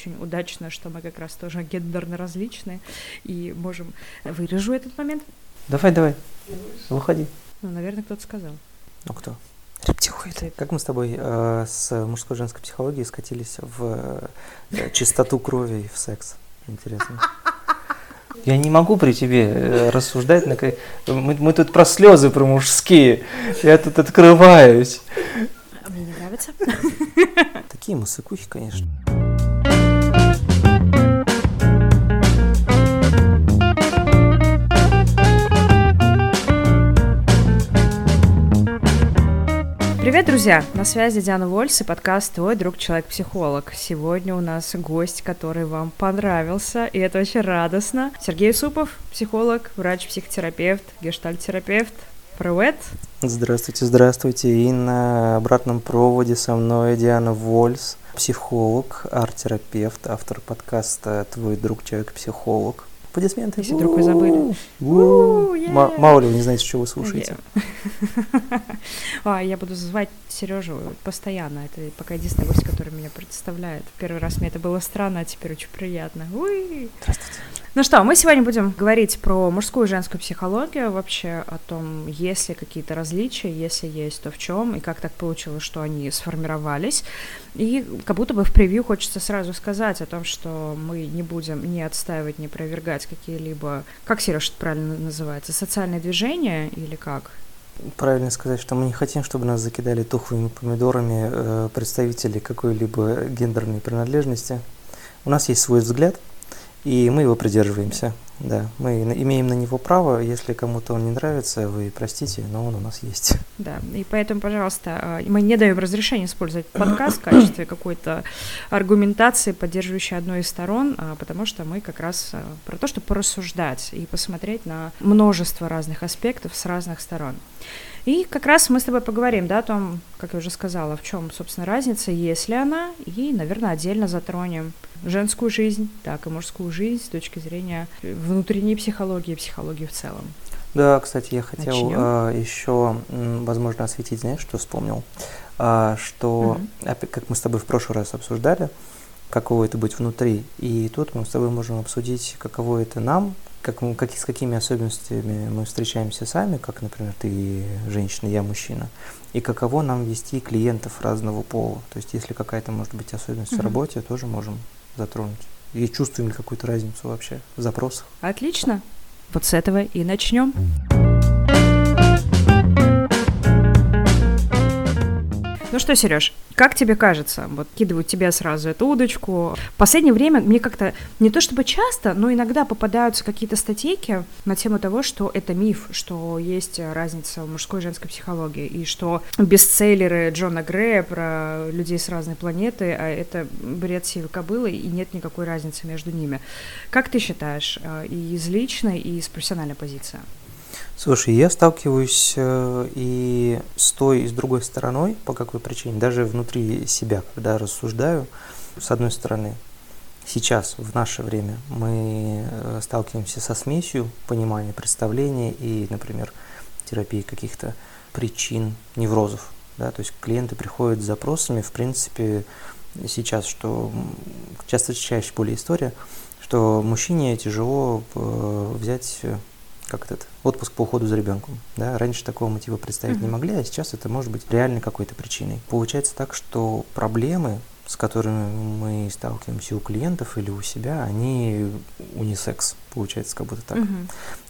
очень удачно, что мы как раз тоже гендерно различные и можем... Вырежу этот момент? Давай, давай, выходи. Ну, наверное, кто-то сказал. Ну, кто? Рептилоиды. Как мы с тобой э, с мужской и женской психологией скатились в э, чистоту крови и в секс? Интересно. Я не могу при тебе э, рассуждать на мы, мы тут про слезы, про мужские. Я тут открываюсь. А мне не нравится. Такие мы сыкухи, конечно. Привет, друзья! На связи Диана Вольс и подкаст «Твой друг человек-психолог». Сегодня у нас гость, который вам понравился, и это очень радостно. Сергей Супов, психолог, врач-психотерапевт, гештальтерапевт. Привет! Здравствуйте, здравствуйте. И на обратном проводе со мной Диана Вольс, психолог, арт-терапевт, автор подкаста «Твой друг человек-психолог». Аплодисменты. Если вдруг вы забыли. Мало ли вы не знаете, что вы слушаете. а, я буду звать Сережу постоянно. Это пока единственный гость, который меня представляет. Первый раз мне это было странно, а теперь очень приятно. Здравствуйте. Ну что, мы сегодня будем говорить про мужскую и женскую психологию, вообще о том, есть ли какие-то различия, если есть, то в чем, и как так получилось, что они сформировались. И как будто бы в превью хочется сразу сказать о том, что мы не будем не отстаивать, не опровергать какие-либо, как Сереж это правильно называется, социальные движения или как? Правильно сказать, что мы не хотим, чтобы нас закидали тухлыми помидорами э, представители какой-либо гендерной принадлежности. У нас есть свой взгляд – и мы его придерживаемся. Да, мы имеем на него право, если кому-то он не нравится, вы простите, но он у нас есть. Да, и поэтому, пожалуйста, а, мы не даем разрешения использовать подкаст в качестве какой-то аргументации, поддерживающей одной из сторон, а, потому что мы как раз а, про то, чтобы порассуждать и посмотреть на множество разных аспектов с разных сторон. И как раз мы с тобой поговорим, да, о том, как я уже сказала, в чем, собственно, разница, есть ли она, и, наверное, отдельно затронем женскую жизнь, так и мужскую жизнь с точки зрения внутренней психологии и психологии в целом. Да, кстати, я хотел а, еще, возможно, осветить, знаешь, что вспомнил, а, что, угу. как мы с тобой в прошлый раз обсуждали, каково это быть внутри, и тут мы с тобой можем обсудить, каково это нам, как, мы, как, с какими особенностями мы встречаемся сами, как, например, ты женщина, я мужчина, и каково нам вести клиентов разного пола. То есть, если какая-то может быть особенность mm-hmm. в работе, тоже можем затронуть. И чувствуем ли какую-то разницу вообще в запросах. Отлично. Вот с этого и начнем. Ну что, Сереж, как тебе кажется, вот кидывают тебе сразу эту удочку. В последнее время мне как-то не то чтобы часто, но иногда попадаются какие-то статейки на тему того, что это миф, что есть разница в мужской и женской психологии, и что бестселлеры Джона Грея про людей с разной планеты, а это бред сивой кобылы, и нет никакой разницы между ними. Как ты считаешь, э, и из личной, и из профессиональной позиции? Слушай, я сталкиваюсь э, и с той, и с другой стороной, по какой причине, даже внутри себя, когда рассуждаю, с одной стороны, сейчас, в наше время, мы э, сталкиваемся со смесью понимания, представления и, например, терапии каких-то причин неврозов. Да? То есть клиенты приходят с запросами, в принципе, сейчас, что часто чаще более история, что мужчине тяжело э, взять как этот отпуск по уходу за ребенком. Да? Раньше такого мотива представить mm-hmm. не могли, а сейчас это может быть реальной какой-то причиной. Получается так, что проблемы с которыми мы сталкиваемся у клиентов или у себя, они унисекс, получается, как будто так. Угу.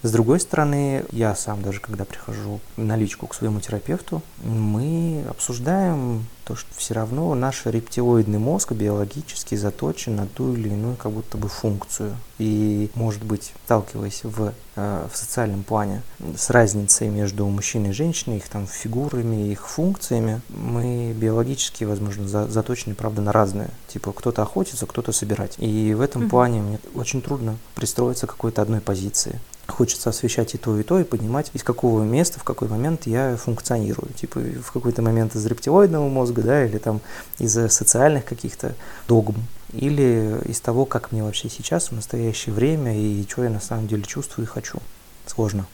С другой стороны, я сам даже, когда прихожу на личку к своему терапевту, мы обсуждаем то, что все равно наш рептилоидный мозг биологически заточен на ту или иную как будто бы функцию. И, может быть, сталкиваясь в, э, в социальном плане с разницей между мужчиной и женщиной, их там фигурами, их функциями, мы биологически, возможно, за, заточены, правда, на разное. Типа, кто-то охотится, кто-то собирать. И в этом mm-hmm. плане мне очень трудно пристроиться какой-то одной позиции хочется освещать и то, и то, и понимать, из какого места, в какой момент я функционирую. Типа в какой-то момент из рептилоидного мозга, да, или там из социальных каких-то догм, или из того, как мне вообще сейчас, в настоящее время, и что я на самом деле чувствую и хочу. Сложно.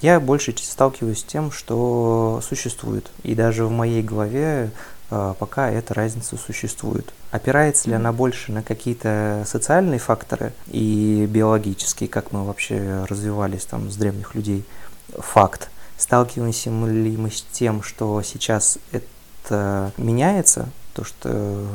Я больше сталкиваюсь с тем, что существует. И даже в моей голове э, пока эта разница существует. Опирается ли она больше на какие-то социальные факторы и биологические, как мы вообще развивались там с древних людей? Факт. Сталкиваемся ли мы с тем, что сейчас это меняется, то что,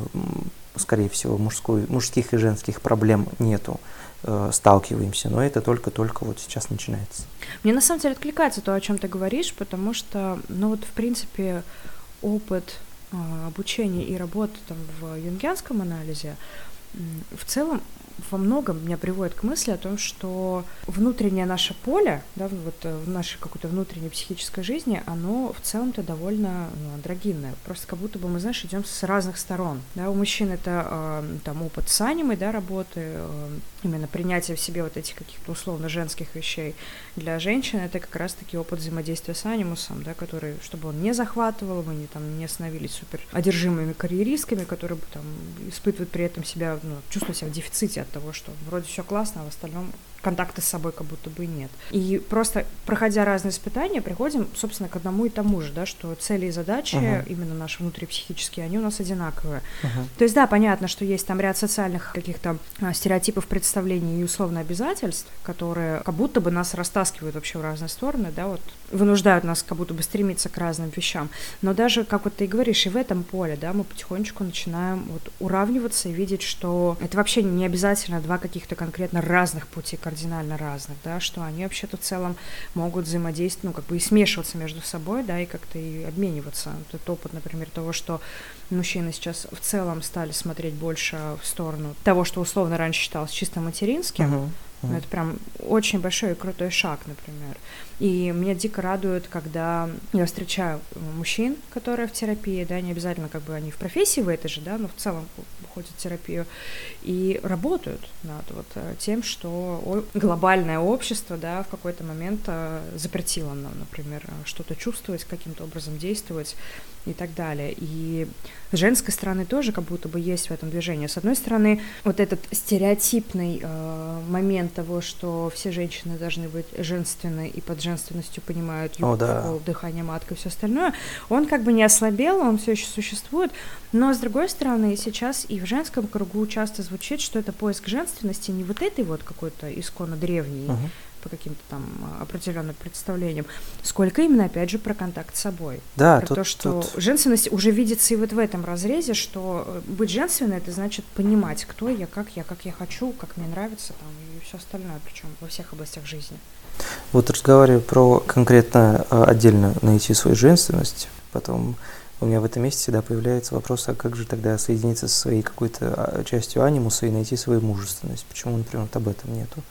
скорее всего, мужской, мужских и женских проблем нету, э, сталкиваемся, но это только-только вот сейчас начинается. Мне на самом деле откликается то, о чем ты говоришь, потому что, ну вот, в принципе, опыт э, обучения и работы там в юнгианском анализе в целом во многом меня приводит к мысли о том, что внутреннее наше поле, да, вот э, в нашей какой-то внутренней психической жизни, оно в целом-то довольно ну, андрогинное. Просто как будто бы мы, знаешь, идем с разных сторон. Да, у мужчин это э, там опыт с анимой, да, работы, э, именно принятие в себе вот этих каких-то условно женских вещей. Для женщин это как раз-таки опыт взаимодействия с анимусом, да, который, чтобы он не захватывал, мы не, там, не становились супер одержимыми карьеристками, которые там испытывают при этом себя, ну, чувствуют себя в дефиците от того, что вроде все классно, а в остальном контакта с собой как будто бы нет. И просто, проходя разные испытания, приходим, собственно, к одному и тому же, да, что цели и задачи, uh-huh. именно наши внутрипсихические, они у нас одинаковые. Uh-huh. То есть, да, понятно, что есть там ряд социальных каких-то а, стереотипов, представлений и условно обязательств, которые как будто бы нас растаскивают вообще в разные стороны, да, вот вынуждают нас как будто бы стремиться к разным вещам. Но даже, как вот ты и говоришь, и в этом поле, да, мы потихонечку начинаем вот уравниваться и видеть, что это вообще не обязательно два каких-то конкретно разных пути кардинально разных, да, что они вообще-то в целом могут взаимодействовать, ну, как бы и смешиваться между собой, да, и как-то и обмениваться. Этот опыт, например, того, что мужчины сейчас в целом стали смотреть больше в сторону того, что условно раньше считалось чисто материнским, uh-huh. Ну, это прям очень большой и крутой шаг, например. И меня дико радует, когда я встречаю мужчин, которые в терапии, да, не обязательно как бы они в профессии в этой же, да, но в целом ходят в терапию и работают над вот э, тем, что глобальное общество, да, в какой-то момент э, запретило нам, например, что-то чувствовать, каким-то образом действовать и так далее. И с женской стороны тоже как будто бы есть в этом движении. С одной стороны, вот этот стереотипный э, момент того, что все женщины должны быть женственны и под женственностью понимают юбку, да. дыхание матка и все остальное, он как бы не ослабел, он все еще существует, но с другой стороны, сейчас и в женском кругу часто звучит, что это поиск женственности не вот этой вот какой-то исконно древней, uh-huh по каким-то там а, определенным представлениям, сколько именно, опять же, про контакт с собой. Да, про тут, то, что тут... женственность уже видится и вот в этом разрезе, что э, быть женственной это значит понимать, кто я, как я, как я хочу, как мне нравится, там, и все остальное, причем во всех областях жизни. Вот разговариваю про конкретно а, отдельно найти свою женственность, потом у меня в этом месте всегда появляется вопрос, а как же тогда соединиться со своей какой-то а, частью анимуса и найти свою мужественность? Почему, например, вот об этом нету?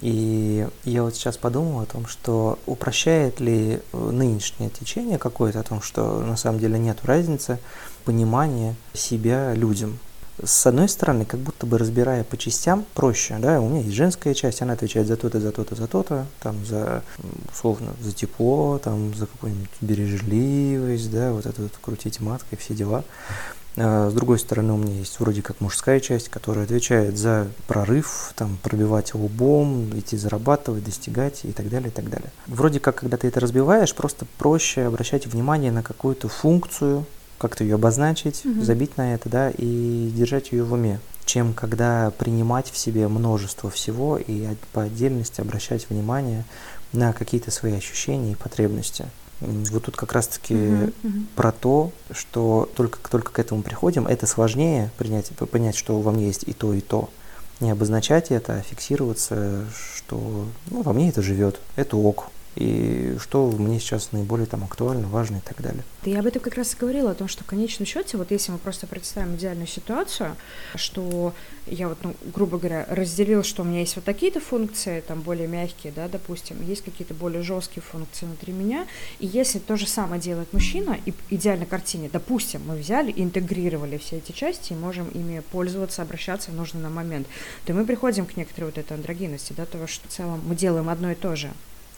И я вот сейчас подумал о том, что упрощает ли э, нынешнее течение какое-то о том, что на самом деле нет разницы понимания себя людям. С одной стороны, как будто бы разбирая по частям, проще, да, у меня есть женская часть, она отвечает за то-то, за то-то, за то-то, там, за, условно, за тепло, там, за какую-нибудь бережливость, да, вот это вот крутить маткой, все дела. А, с другой стороны, у меня есть вроде как мужская часть, которая отвечает за прорыв, там, пробивать лбом, идти зарабатывать, достигать и так далее, и так далее. Вроде как, когда ты это разбиваешь, просто проще обращать внимание на какую-то функцию, как-то ее обозначить, mm-hmm. забить на это, да, и держать ее в уме, чем когда принимать в себе множество всего и по отдельности обращать внимание на какие-то свои ощущения и потребности. Вот тут как раз-таки uh-huh, uh-huh. про то, что только, только к этому приходим, это сложнее принять, понять, что во мне есть и то, и то. Не обозначать это, а фиксироваться, что ну, во мне это живет, это ок, и что мне сейчас наиболее там актуально, важно и так далее. Да я об этом как раз и говорила, о том, что в конечном счете, вот если мы просто представим идеальную ситуацию, что я вот, ну, грубо говоря, разделил, что у меня есть вот такие-то функции, там более мягкие, да, допустим, есть какие-то более жесткие функции внутри меня, и если то же самое делает мужчина, и идеальной картине, допустим, мы взяли интегрировали все эти части и можем ими пользоваться, обращаться в нужный нам момент, то мы приходим к некоторой вот этой андрогинности, да, того, что в целом мы делаем одно и то же.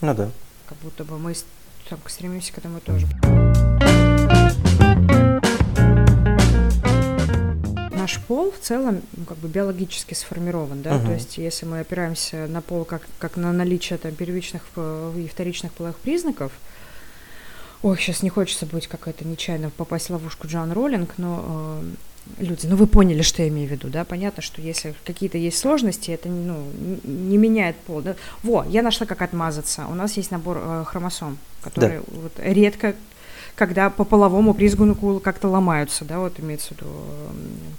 Ну да. Как будто бы мы так, стремимся к этому тоже. Наш пол в целом ну, как бы биологически сформирован, да, uh-huh. то есть если мы опираемся на пол как, как на наличие там, первичных и вторичных половых признаков, Ой, сейчас не хочется быть какая-то нечаянно попасть в ловушку Джоан Роллинг, но э, люди, ну вы поняли, что я имею в виду, да? Понятно, что если какие-то есть сложности, это ну, не меняет пол. Да? Во, я нашла, как отмазаться. У нас есть набор э, хромосом, который да. вот, редко когда по половому признаку как-то ломаются, да, вот имеется в виду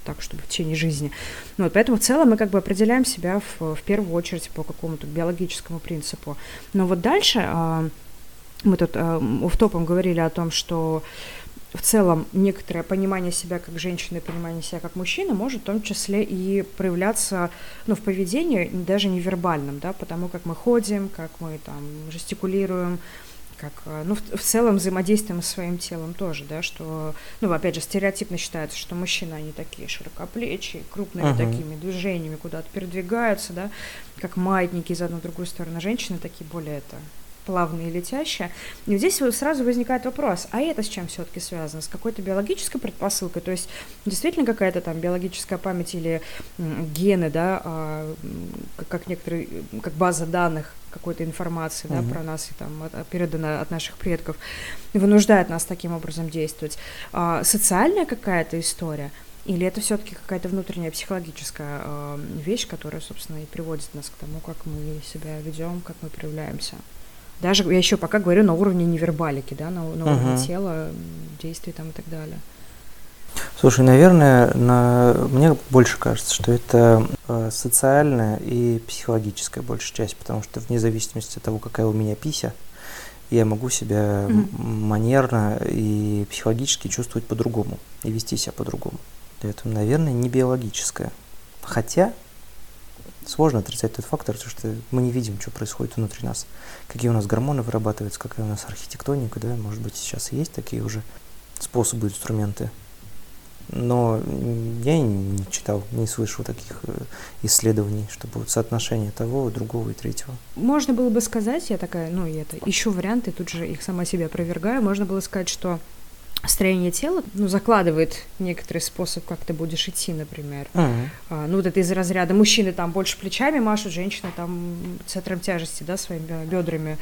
так, чтобы в течение жизни. Ну, вот, поэтому в целом мы как бы определяем себя в, в первую очередь по какому-то биологическому принципу. Но вот дальше а, мы тут а, в топом говорили о том, что в целом некоторое понимание себя как женщины, понимание себя как мужчины может в том числе и проявляться ну, в поведении, даже невербальном, да, потому как мы ходим, как мы там жестикулируем, как, э, ну, в, в целом взаимодействием с своим телом тоже, да, что, ну, опять же, стереотипно считается, что мужчины, они такие широкоплечие, крупными uh-huh. такими движениями куда-то передвигаются, да, как маятники из одной в другую сторону. Женщины такие более это плавные и летящие. И здесь сразу возникает вопрос, а это с чем все-таки связано? С какой-то биологической предпосылкой? То есть действительно какая-то там биологическая память или гены, да, а, как некоторые, как база данных какой-то информации, да, про нас и там передана от наших предков, вынуждает нас таким образом действовать. А, социальная какая-то история – или это все-таки какая-то внутренняя психологическая э, вещь, которая, собственно, и приводит нас к тому, как мы себя ведем, как мы проявляемся? Даже я еще пока говорю на уровне невербалики, да, на, на уровне uh-huh. тела, действий там и так далее. Слушай, наверное, на... мне больше кажется, что это э, социальная и психологическая большая часть, потому что вне зависимости от того, какая у меня пися, я могу себя mm-hmm. манерно и психологически чувствовать по-другому и вести себя по-другому. Это, наверное, не биологическое. Хотя Сложно отрицать тот фактор, что мы не видим, что происходит внутри нас. Какие у нас гормоны вырабатываются, какая у нас архитектоника, да, может быть, сейчас есть такие уже способы, инструменты. Но я не читал, не слышал таких э, исследований, чтобы вот соотношение того, другого и третьего. Можно было бы сказать, я такая, ну, это, ищу варианты, тут же их сама себе опровергаю, можно было сказать, что строение тела ну, закладывает некоторый способ, как ты будешь идти, например. Uh-huh. А, ну, вот это из разряда мужчины там больше плечами машут, женщины там центром тяжести, да, своими бедрами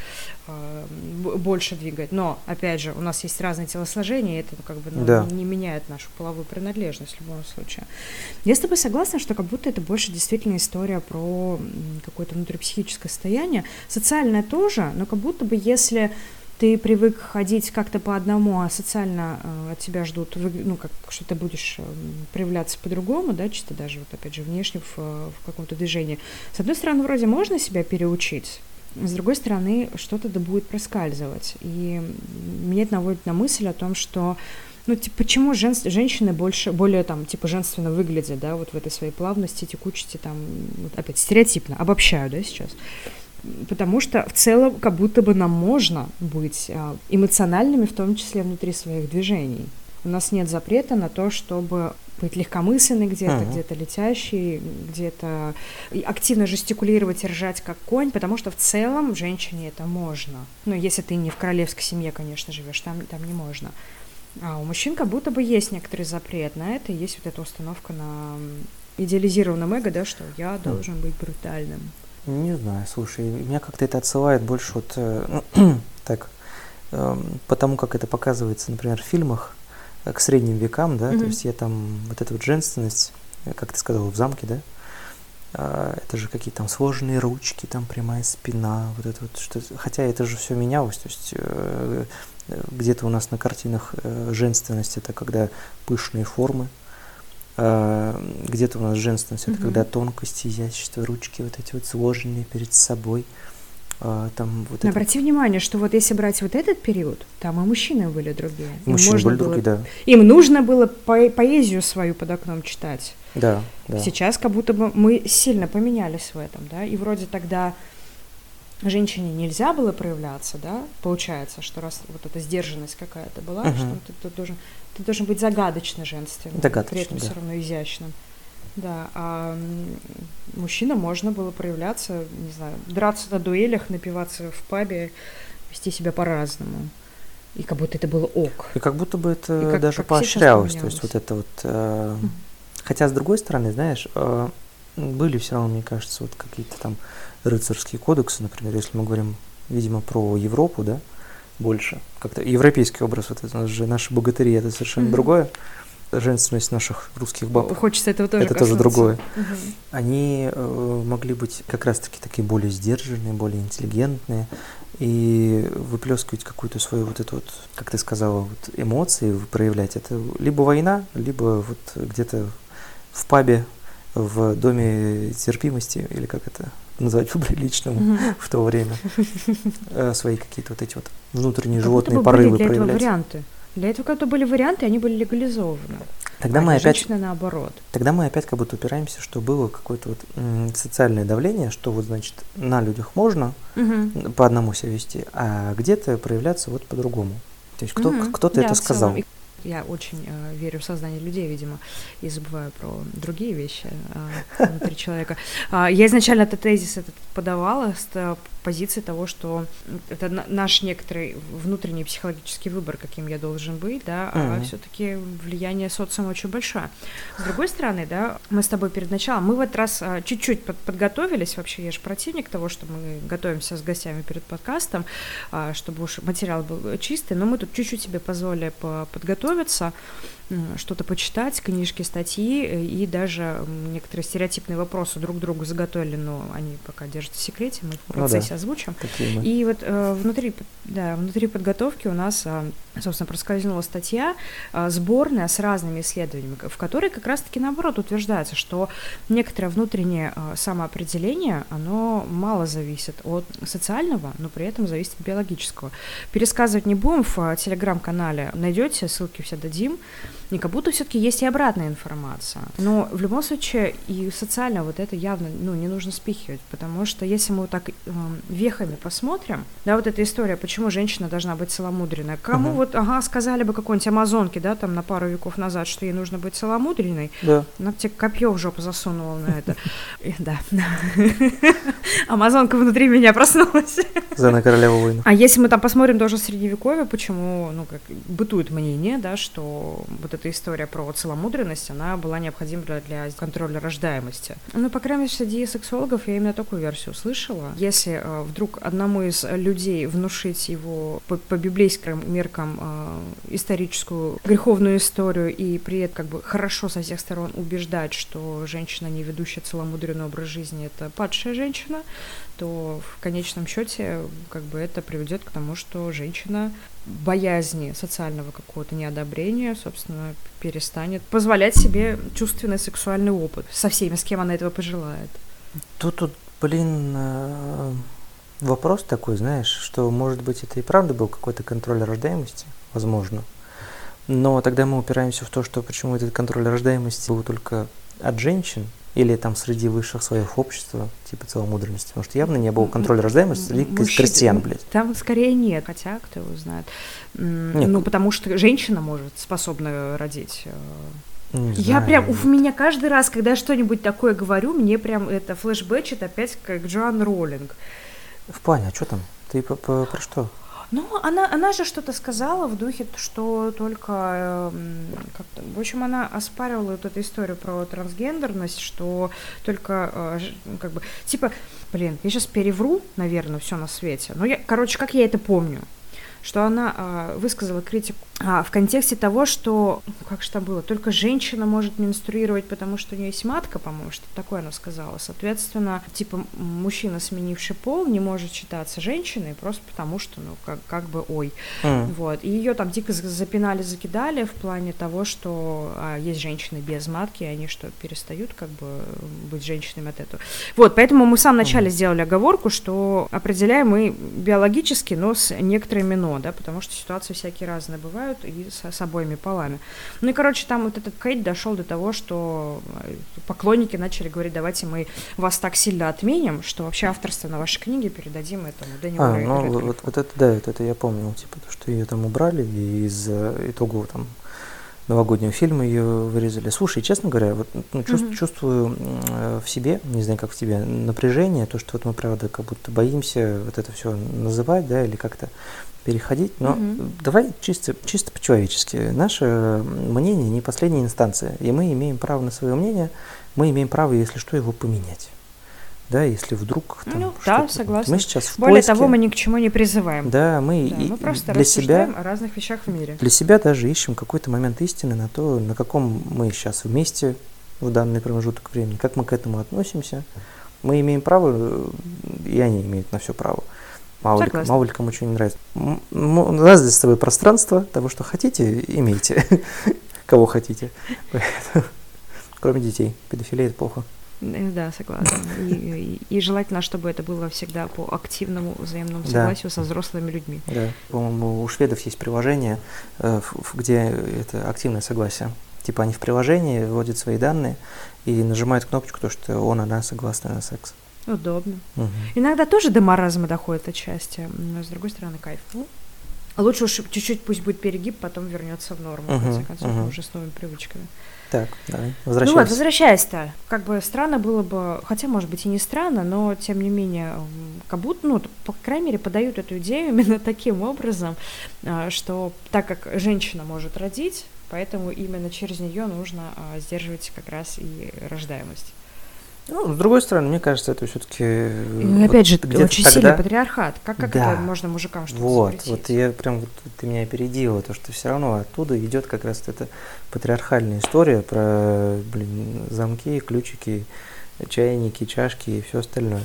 а, больше двигает. Но, опять же, у нас есть разные телосложения, и это ну, как бы ну, да. не меняет нашу половую принадлежность в любом случае. Я с тобой согласна, что как будто это больше действительно история про какое-то внутрипсихическое состояние. Социальное тоже, но как будто бы если ты привык ходить как-то по одному, а социально э, от тебя ждут, ну, как, что ты будешь э, проявляться по-другому, да, чисто даже, вот опять же, внешне в, в каком-то движении. С одной стороны, вроде можно себя переучить, с другой стороны, что-то да будет проскальзывать. И меня это наводит на мысль о том, что ну, типа, почему жен, женщины больше, более, там, типа, женственно выглядят, да, вот в этой своей плавности, текучести, там, вот, опять, стереотипно, обобщаю, да, сейчас потому что в целом как будто бы нам можно быть а, эмоциональными, в том числе внутри своих движений. У нас нет запрета на то, чтобы быть легкомысленной где-то, uh-huh. где-то летящей, где-то активно жестикулировать и ржать как конь, потому что в целом женщине это можно. Ну, если ты не в королевской семье, конечно, живешь, там, там не можно. А у мужчин как будто бы есть некоторый запрет на это, есть вот эта установка на идеализированном эго, да, что я должен быть брутальным. Не знаю, слушай, меня как-то это отсылает больше вот э, так, э, потому как это показывается, например, в фильмах э, к средним векам, да, mm-hmm. то есть я там вот эта вот женственность, э, как ты сказала, в замке, да, э, это же какие-то там сложные ручки, там прямая спина, вот это вот что, хотя это же все менялось, то есть э, где-то у нас на картинах э, женственность это когда пышные формы, где-то у нас женственность, это когда тонкость, изящество, ручки вот эти вот сложенные перед собой. А, там вот Но это... обрати внимание, что вот если брать вот этот период, там и мужчины были другие. Им мужчины были было... другие, да. Им нужно было по поэзию свою под окном читать. Да, да. Сейчас как будто бы мы сильно поменялись в этом, да, и вроде тогда женщине нельзя было проявляться, да, получается, что раз вот эта сдержанность какая-то была, uh-huh. что ты, ты должен, ты должен быть загадочно женственным, Загадочно, при этом да. все равно изящным. Да, а мужчина можно было проявляться, не знаю, драться на дуэлях, напиваться в пабе, вести себя по-разному. И как будто это было ок. И как будто бы это как, даже как поощрялось. То есть вот это вот... Э. Хотя, с другой стороны, знаешь, э, были все равно, мне кажется, вот какие-то там рыцарские кодексы, например, если мы говорим, видимо, про Европу, да, больше. Как-то европейский образ, вот это же наши богатыри, это совершенно mm-hmm. другое. Женственность наших русских баб. Хочется этого тоже Это коснуться. тоже другое. Угу. Они э, могли быть как раз-таки такие более сдержанные, более интеллигентные и выплескивать какую-то свою вот эту вот, как ты сказала, вот эмоции, проявлять. Это либо война, либо вот где-то в пабе, в доме терпимости, или как это назвать по-приличному mm-hmm. в то время, э, свои какие-то вот эти вот внутренние как животные бы порывы для проявлять. Этого варианты. Для этого как-то были варианты, они были легализованы. Тогда а мы опять наоборот. Тогда мы опять как будто упираемся, что было какое-то вот социальное давление, что вот значит на людях можно угу. по одному себя вести, а где-то проявляться вот по-другому. То есть кто, угу. кто-то да, это сказал. Целом. Я очень э, верю в сознание людей, видимо, и забываю про другие вещи э, внутри человека. Э, я изначально этот тезис этот подавала позиции того, что это наш некоторый внутренний психологический выбор, каким я должен быть, да, а mm-hmm. все-таки влияние социума очень большое. С другой стороны, да, мы с тобой перед началом, мы в этот раз а, чуть-чуть под, подготовились, вообще я же противник того, что мы готовимся с гостями перед подкастом, а, чтобы уж материал был чистый, но мы тут чуть-чуть себе позволили подготовиться, что-то почитать, книжки, статьи э, и даже некоторые стереотипные вопросы друг другу заготовили, но они пока держатся в секрете, мы в процессе ну да, озвучим. И вот э, внутри, да, внутри подготовки у нас, э, собственно, проскользнула статья э, сборная с разными исследованиями, в которой как раз-таки наоборот утверждается, что некоторое внутреннее э, самоопределение, оно мало зависит от социального, но при этом зависит от биологического. Пересказывать не будем в э, телеграм-канале, найдете, ссылки все дадим не как будто все-таки есть и обратная информация. Но в любом случае и социально вот это явно ну, не нужно спихивать, потому что если мы вот так э, вехами посмотрим, да, вот эта история, почему женщина должна быть целомудренной, кому uh-huh. вот, ага, сказали бы какой-нибудь амазонке, да, там на пару веков назад, что ей нужно быть целомудренной, да. она тебе копье в жопу засунула на это. Да. Амазонка внутри меня проснулась. За на королеву войну. А если мы там посмотрим тоже средневековье, почему, ну, как бытует мнение, да, что вот это эта история про целомудренность, она была необходима для контроля рождаемости. Ну, по крайней мере, среди сексологов я именно такую версию слышала. Если э, вдруг одному из людей внушить его по, по библейским меркам э, историческую греховную историю и при этом как бы хорошо со всех сторон убеждать, что женщина, не ведущая целомудренный образ жизни, это падшая женщина, то в конечном счете как бы это приведет к тому, что женщина боязни социального какого-то неодобрения, собственно, перестанет позволять себе чувственный сексуальный опыт со всеми, с кем она этого пожелает. Тут, тут блин, э, вопрос такой, знаешь, что, может быть, это и правда был какой-то контроль рождаемости, возможно, но тогда мы упираемся в то, что почему этот контроль рождаемости был только от женщин, или там среди высших слоев общества, типа целомудренности, потому что явно не было контроля рождаемости среди крестьян, блядь. Там скорее нет, хотя кто его знает. Нет. Ну, потому что женщина может, способна родить. Э. Не я знаю. прям, у меня каждый раз, когда я что-нибудь такое говорю, мне прям это флешбэчит опять как Джоан Роллинг. В плане, а что там? Ты по, по, про что? Ну, она, она же что-то сказала в духе, что только... Э, как-то, в общем, она оспаривала вот эту историю про трансгендерность, что только э, как бы... Типа, блин, я сейчас перевру, наверное, все на свете. Но я, короче, как я это помню, что она э, высказала критику а, в контексте того, что, ну, как же там было, только женщина может менструировать, потому что у нее есть матка, по-моему, что такое она сказала. Соответственно, типа, мужчина, сменивший пол, не может считаться женщиной просто потому, что, ну, как, как бы, ой. Mm. Вот. И ее там дико запинали, закидали в плане того, что а, есть женщины без матки, и они что, перестают, как бы, быть женщинами от этого. Вот, поэтому мы в самом начале mm. сделали оговорку, что определяем мы биологически, но с некоторыми но, да, потому что ситуации всякие разные бывают, и с, с обоими полами. Ну и, короче, там вот этот кейт дошел до того, что э, поклонники начали говорить, давайте мы вас так сильно отменим, что вообще авторство на вашей книге передадим этому Дэниелу А, ну вот, вот это, да, вот это я помнил, типа, что ее там убрали, и из итогового там новогоднего фильма ее вырезали. Слушай, честно говоря, вот, ну, чувств, mm-hmm. чувствую э, в себе, не знаю, как в тебе, напряжение, то, что вот мы, правда, как будто боимся вот это все называть, да, или как-то переходить, но угу. давай чисто, чисто по-человечески. Наше мнение не последняя инстанция, и мы имеем право на свое мнение, мы имеем право, если что, его поменять. да, если вдруг там Ну, да, согласна. Мы сейчас в Более поиске, того, мы ни к чему не призываем. да, мы, Да, и- мы просто для себя о разных вещах в мире. для себя даже ищем какой-то момент истины на то, на каком мы сейчас вместе в данный промежуток времени, как мы к этому относимся. Мы имеем право, э, и они имеют на все право. Мало ли, Согласна. мало ли кому что не нравится. У нас здесь с тобой пространство того, что хотите, имейте. Кого хотите. Кроме детей. Педофилия – это плохо. Э, Да, согласна. И, и- и желательно, чтобы это было всегда по активному взаимному Да. согласию со взрослыми людьми. Да. По-моему, у шведов есть приложение, э, где это активное согласие. Типа они в приложении вводят свои данные и нажимают кнопочку, то, что он, она согласны на секс. Удобно. Мгм. Иногда тоже до маразма доходит отчасти, но с другой стороны кайф. Ну, Лучше уж чуть-чуть пусть будет перегиб, потом вернется в норму, в конце концов, мгм. уже с новыми привычками. Так, давай, Ну вот, возвращаясь-то, как бы странно было бы, хотя, может быть, и не странно, но, тем не менее, как будто, ну, по крайней мере, подают эту идею именно таким образом, а, что так как женщина может родить, поэтому именно через нее нужно а, сдерживать как раз и рождаемость. Ну, с другой стороны, мне кажется, это все-таки... И опять же, очень сильный патриархат. Как, как Да. это можно мужикам что-то Вот, запретить? вот я прям, вот ты меня опередила, то, что все равно оттуда идет как раз эта патриархальная история про, блин, замки, ключики, чайники, чашки и все остальное.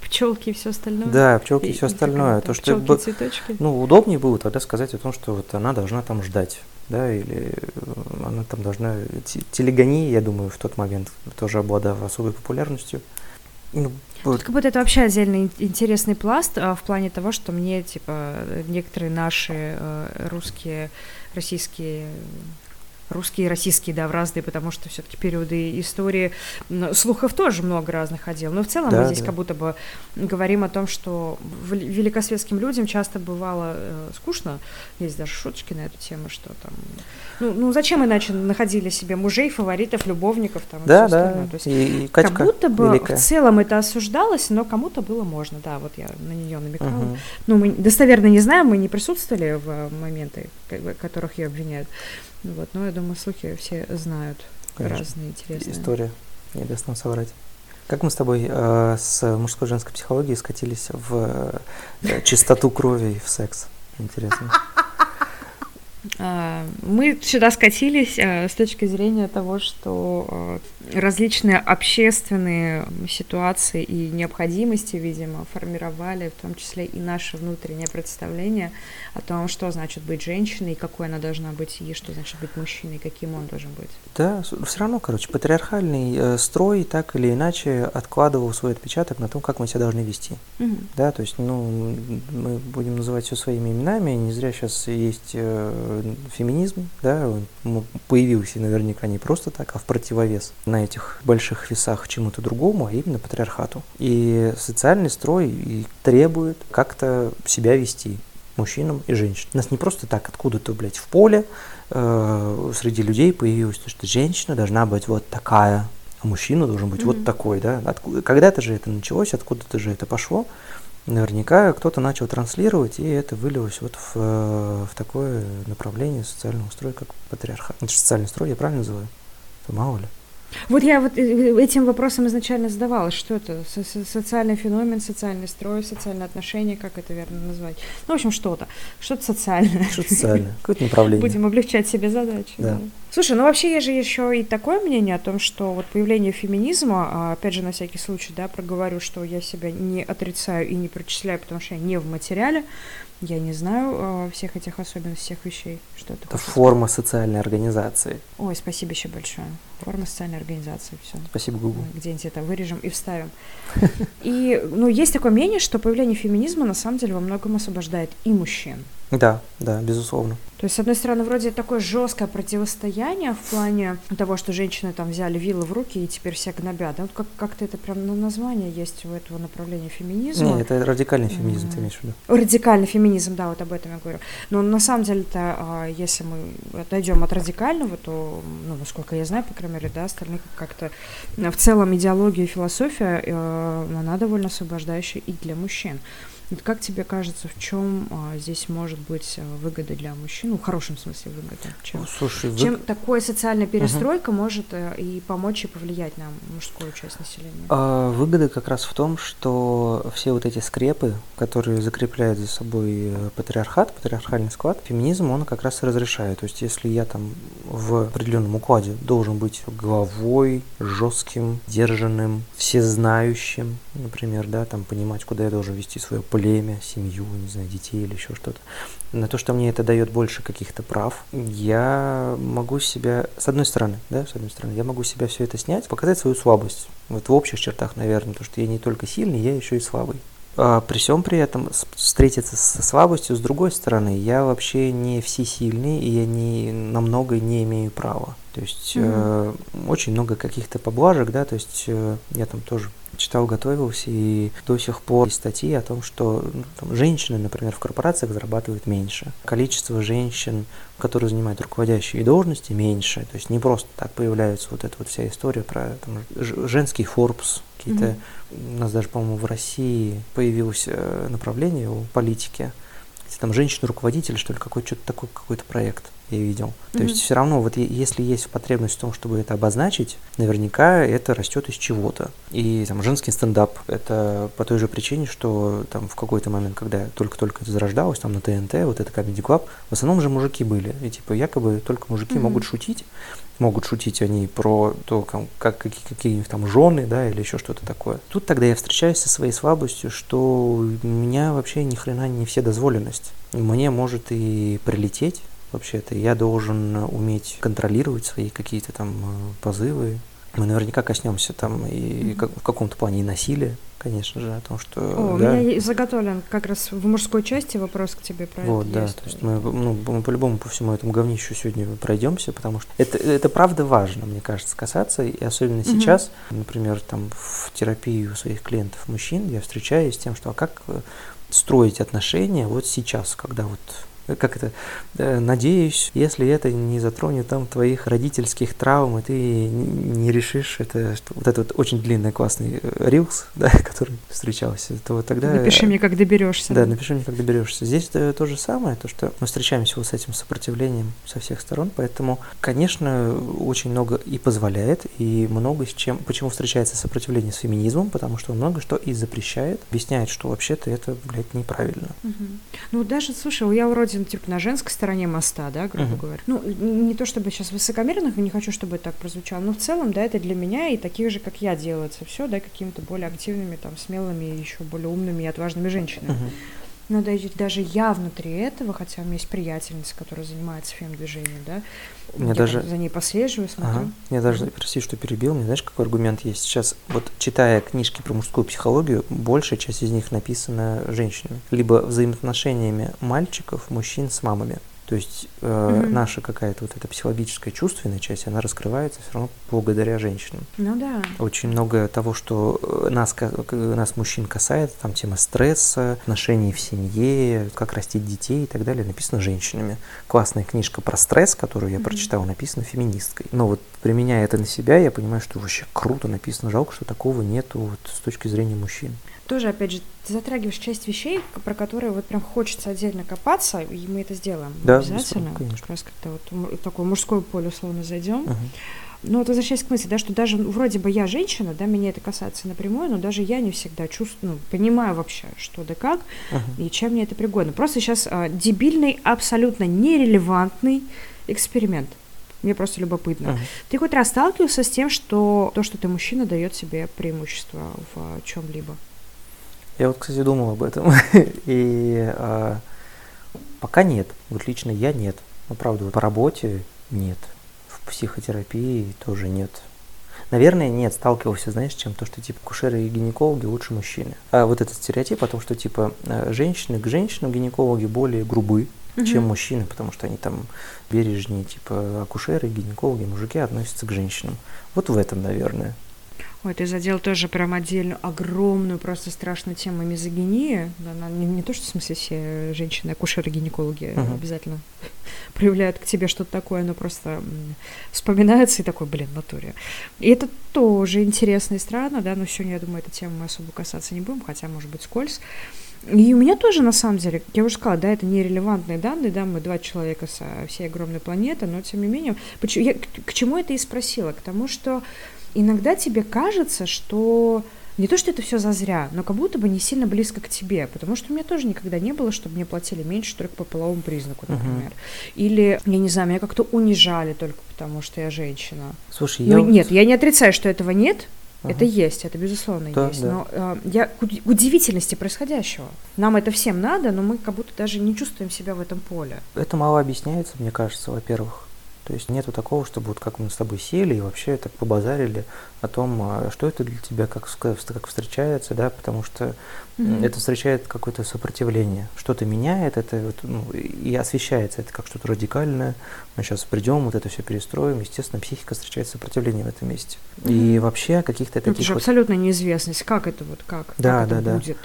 Пчелки и все остальное. Да, пчелки и все остальное. То, что пчелки, бы- цветочки. Ну, удобнее было тогда сказать о том, что вот она должна там ждать, да, или э, она там должна... те- Телегония, я думаю, в тот момент тоже обладала особой популярностью. Ну, вот, Тут как будто это вообще отдельный ин- интересный пласт а, в плане того, что мне, типа, э, некоторые наши э, русские, российские русские и российские, да, в разные, потому что все-таки периоды истории слухов тоже много разных ходил. Но в целом Да, мы здесь да. как будто бы говорим о том, что в- великосветским людям часто бывало э, скучно. Есть даже шуточки на эту тему, что там... Ну, ну зачем иначе находили себе мужей, фаворитов, любовников там и да, всё да, остальное? То есть и, и как будто бы великая. в целом это осуждалось, но кому-то было можно. Да, вот я на нее намекала. Мгм. Ну, мы достоверно не знаем, мы не присутствовали в моменты, бы, которых ее обвиняют. Вот, но я думаю, слухи все знают Конечно. разные интересные. История, не даст нам соврать. Как мы с тобой э, с мужской и женской психологией скатились в э, чистоту крови и в секс? Интересно. А, Мы сюда скатились э, с точки зрения того, что э, различные общественные ситуации и необходимости, видимо, формировали в том числе и наше внутреннее представление о том, что значит быть женщиной, какой она должна быть, и что значит быть мужчиной, каким он должен быть. Да, все равно, короче, патриархальный э, строй так или иначе откладывал свой отпечаток на том, как мы себя должны вести. Мгм. Да, то есть, ну, мы будем называть все своими именами, не зря сейчас есть феминизм, да, он появился наверняка не просто так, а в противовес на этих больших весах чему-то другому, а именно патриархату. И социальный строй и требует как-то себя вести мужчинам и женщинам. У нас не просто так откуда-то, блядь, в поле э, среди людей появилось, то, что женщина должна быть вот такая, а мужчина должен быть вот Мгм. такой, да. Откуда, когда-то же это началось, откуда-то же это пошло. Наверняка кто-то начал транслировать, и это вылилось вот в, э, в такое направление социального строя, как патриархат. Это же социальный строй, я правильно называю? Это мало ли. Вот я вот э, этим вопросом изначально задавалась, что это со- со- социальный феномен, социальный строй, социальные отношения, как это верно назвать? Ну, в общем, что-то, что-то социальное. Что социальное? Какое-то направление. Будем облегчать себе задачи. Да. да. Слушай, ну вообще есть же еще и такое мнение о том, что вот появление феминизма, а, опять же, на всякий случай, да, проговорю, что я себя не отрицаю и не причисляю, потому что я не в материале, я не знаю а, всех этих особенностей, всех вещей, что это. Это форма социальной организации. Ой, спасибо еще большое. Форма социальной организации, все. Спасибо, Google. Где-нибудь это вырежем и вставим. И, ну, есть такое мнение, что появление феминизма на самом деле во многом освобождает и мужчин. Да, да, безусловно. То есть, с одной стороны, вроде такое жесткое противостояние в плане того, что женщины там взяли вилы в руки и теперь все гнобят. Да, вот как- как-то это прям на название есть у этого направления феминизма. Не, это радикальный феминизм, ты М. имеешь в виду. Радикальный феминизм, да, вот об этом я говорю. Но на самом деле-то, а, если мы отойдем от радикального, то, ну, насколько я знаю, по крайней мере, да, остальные как-то в целом идеология и философия, э, она довольно освобождающая и для мужчин. Как тебе кажется, в чем а, здесь может быть а, выгода для мужчин, ну, в хорошем смысле выгода? Чем, Слушай, чем вы... такая социальная перестройка угу. может а, и помочь и повлиять на мужскую часть населения? А, выгода как раз в том, что все вот эти скрепы, которые закрепляют за собой э, патриархат, патриархальный склад, феминизм, он как раз и разрешает. То есть если я там в определенном укладе должен быть главой, жестким, держанным, всезнающим, например, да, там понимать, куда я должен вести свое племя, семью, не знаю, детей или еще что-то. На то, что мне это дает больше каких-то прав, я могу себя, с одной стороны, да, с одной стороны, я могу себя все это снять, показать свою слабость. Вот в общих чертах, наверное, то, что я не только сильный, я еще и слабый. А при всем при этом встретиться со слабостью, с другой стороны, я вообще не всесильный, и я не, намного не имею права. То есть mm-hmm. э, очень много каких-то поблажек, да, то есть э, я там тоже читал, готовился, и до сих пор есть статьи о том, что ну, там, женщины, например, в корпорациях зарабатывают меньше. Количество женщин, которые занимают руководящие должности, меньше. То есть не просто так появляется вот эта вот вся история про там, женский Forbes, какие-то... Mm-hmm. У нас даже, по-моему, в России появилось э, направление у политики, там женщина-руководитель, что ли, какой-то что-то такой какой-то проект я видел. Mm-hmm. То есть все равно, вот если есть потребность в том, чтобы это обозначить, наверняка это растет из чего-то. И там женский стендап это по той же причине, что там в какой-то момент, когда только-только это зарождалось, там на ТНТ, вот это Comedy Club, в основном же мужики были. И типа якобы только мужики mm-hmm. могут шутить, могут шутить они про то, как, какие, какие у них там жены, да, или еще что-то такое. Тут тогда я встречаюсь со своей слабостью, что у меня вообще ни хрена не все дозволенность. Мне может и прилететь, вообще-то. Я должен уметь контролировать свои какие-то там э, позывы. Мы наверняка коснемся там и как, в каком-то плане и насилия, конечно же, о том, что... О, да. у меня заготовлен как раз в мужской части вопрос к тебе про вот, это. да, есть. то есть мы, ну, мы по-любому по всему этому говнищу сегодня пройдемся, потому что это, это правда важно, мне кажется, касаться, и особенно угу. сейчас, например, там в терапии у своих клиентов мужчин я встречаюсь с тем, что а как э, строить отношения вот сейчас, когда вот как это, надеюсь, если это не затронет там твоих родительских травм, и ты не решишь это, что, вот этот вот очень длинный классный рилс, да, который встречался, то тогда... Напиши мне, как доберешься. Да, напиши мне, как доберешься. Здесь то, то же самое, то, что мы встречаемся вот с этим сопротивлением со всех сторон, поэтому, конечно, очень много и позволяет, и много с чем... Почему встречается сопротивление с феминизмом? Потому что много что и запрещает, объясняет, что вообще-то это, блядь, неправильно. Угу. Ну, даже, слушай, я вроде типа, на женской стороне моста, да, грубо uh-huh. говоря. Ну, не то чтобы сейчас высокомерных, не хочу, чтобы это так прозвучало, но в целом, да, это для меня и таких же, как я, делается все, да, какими-то более активными, там, смелыми, еще более умными и отважными женщинами. Uh-huh. Но даже, даже я внутри этого, хотя у меня есть приятельница, которая занимается фем-движением, да, мне я даже... за ней послеживаю, смотрю. Ага. Мне даже, прости, что перебил, мне знаешь, какой аргумент есть? Сейчас, вот читая книжки про мужскую психологию, большая часть из них написана женщинами. Либо взаимоотношениями мальчиков, мужчин с мамами. То есть э, mm-hmm. наша какая-то вот эта психологическая чувственная часть, она раскрывается все равно благодаря женщинам. Ну да. Очень много того, что э, нас, нас мужчин касается, там тема стресса, отношений в семье, как растить детей и так далее, написано женщинами. Классная книжка про стресс, которую я mm-hmm. прочитал, написана феминисткой. Но вот применяя это на себя, я понимаю, что вообще круто написано. Жалко, что такого нету вот с точки зрения мужчин тоже, опять же, ты затрагиваешь часть вещей, про которые вот прям хочется отдельно копаться, и мы это сделаем да, обязательно. Конечно. Как раз как-то вот такое мужское поле условно зайдем. Uh-huh. Но вот возвращаясь к мысли, да, что даже вроде бы я женщина, да, меня это касается напрямую, но даже я не всегда чувствую, ну, понимаю вообще, что да как, uh-huh. и чем мне это пригодно. Просто сейчас а, дебильный, абсолютно нерелевантный эксперимент. Мне просто любопытно. Uh-huh. Ты хоть раз сталкивался с тем, что то, что ты мужчина, дает себе преимущество в а, чем-либо? Я вот, кстати, думал об этом. И а, пока нет. Вот лично я нет. Ну, правда, по работе нет. В психотерапии тоже нет. Наверное, нет, сталкивался, знаешь, чем то, что типа кушеры и гинекологи лучше мужчины. А вот этот стереотип о том, что типа э, женщины к женщинам гинекологи более грубы, угу. чем мужчины, потому что они там бережнее, типа акушеры, гинекологи, мужики относятся к женщинам. Вот в этом, наверное. Ой, ты задел тоже прям отдельную, огромную, просто страшную тему мизогинии. Она не, не то, что в смысле все женщины, акушеры, гинекологи uh-huh. обязательно проявляют к тебе что-то такое, но просто вспоминается и такой, блин, натуре. И это тоже интересно и странно, да, но сегодня, я думаю, эту тему мы особо касаться не будем, хотя, может быть, скользь. И у меня тоже, на самом деле, я уже сказала, да, это нерелевантные данные, да, мы два человека со всей огромной планеты, но тем не менее, почему, я, к чему это и спросила? К тому, что иногда тебе кажется, что не то, что это все зазря, но как будто бы не сильно близко к тебе, потому что у меня тоже никогда не было, чтобы мне платили меньше только по половому признаку, например. Uh-huh. Или, я не знаю, меня как-то унижали только потому, что я женщина. Слушай, ну, я... Нет, я не отрицаю, что этого нет, Uh-huh. Это есть, это безусловно да, есть. Да. Но э, я к удивительности происходящего. Нам это всем надо, но мы как будто даже не чувствуем себя в этом поле. Это мало объясняется, мне кажется, во-первых. То есть нету такого, чтобы вот как мы с тобой сели и вообще так побазарили о том, а, что это для тебя, как, как встречается, да, потому что mm-hmm. это встречает какое-то сопротивление, что-то меняет, это вот, ну, и освещается, это как что-то радикальное, мы сейчас придем, вот это все перестроим, естественно, психика встречает сопротивление в этом месте. Mm-hmm. И вообще каких-то таких... Это же вот... абсолютно неизвестность, как это вот, как, да, как да, это да. будет.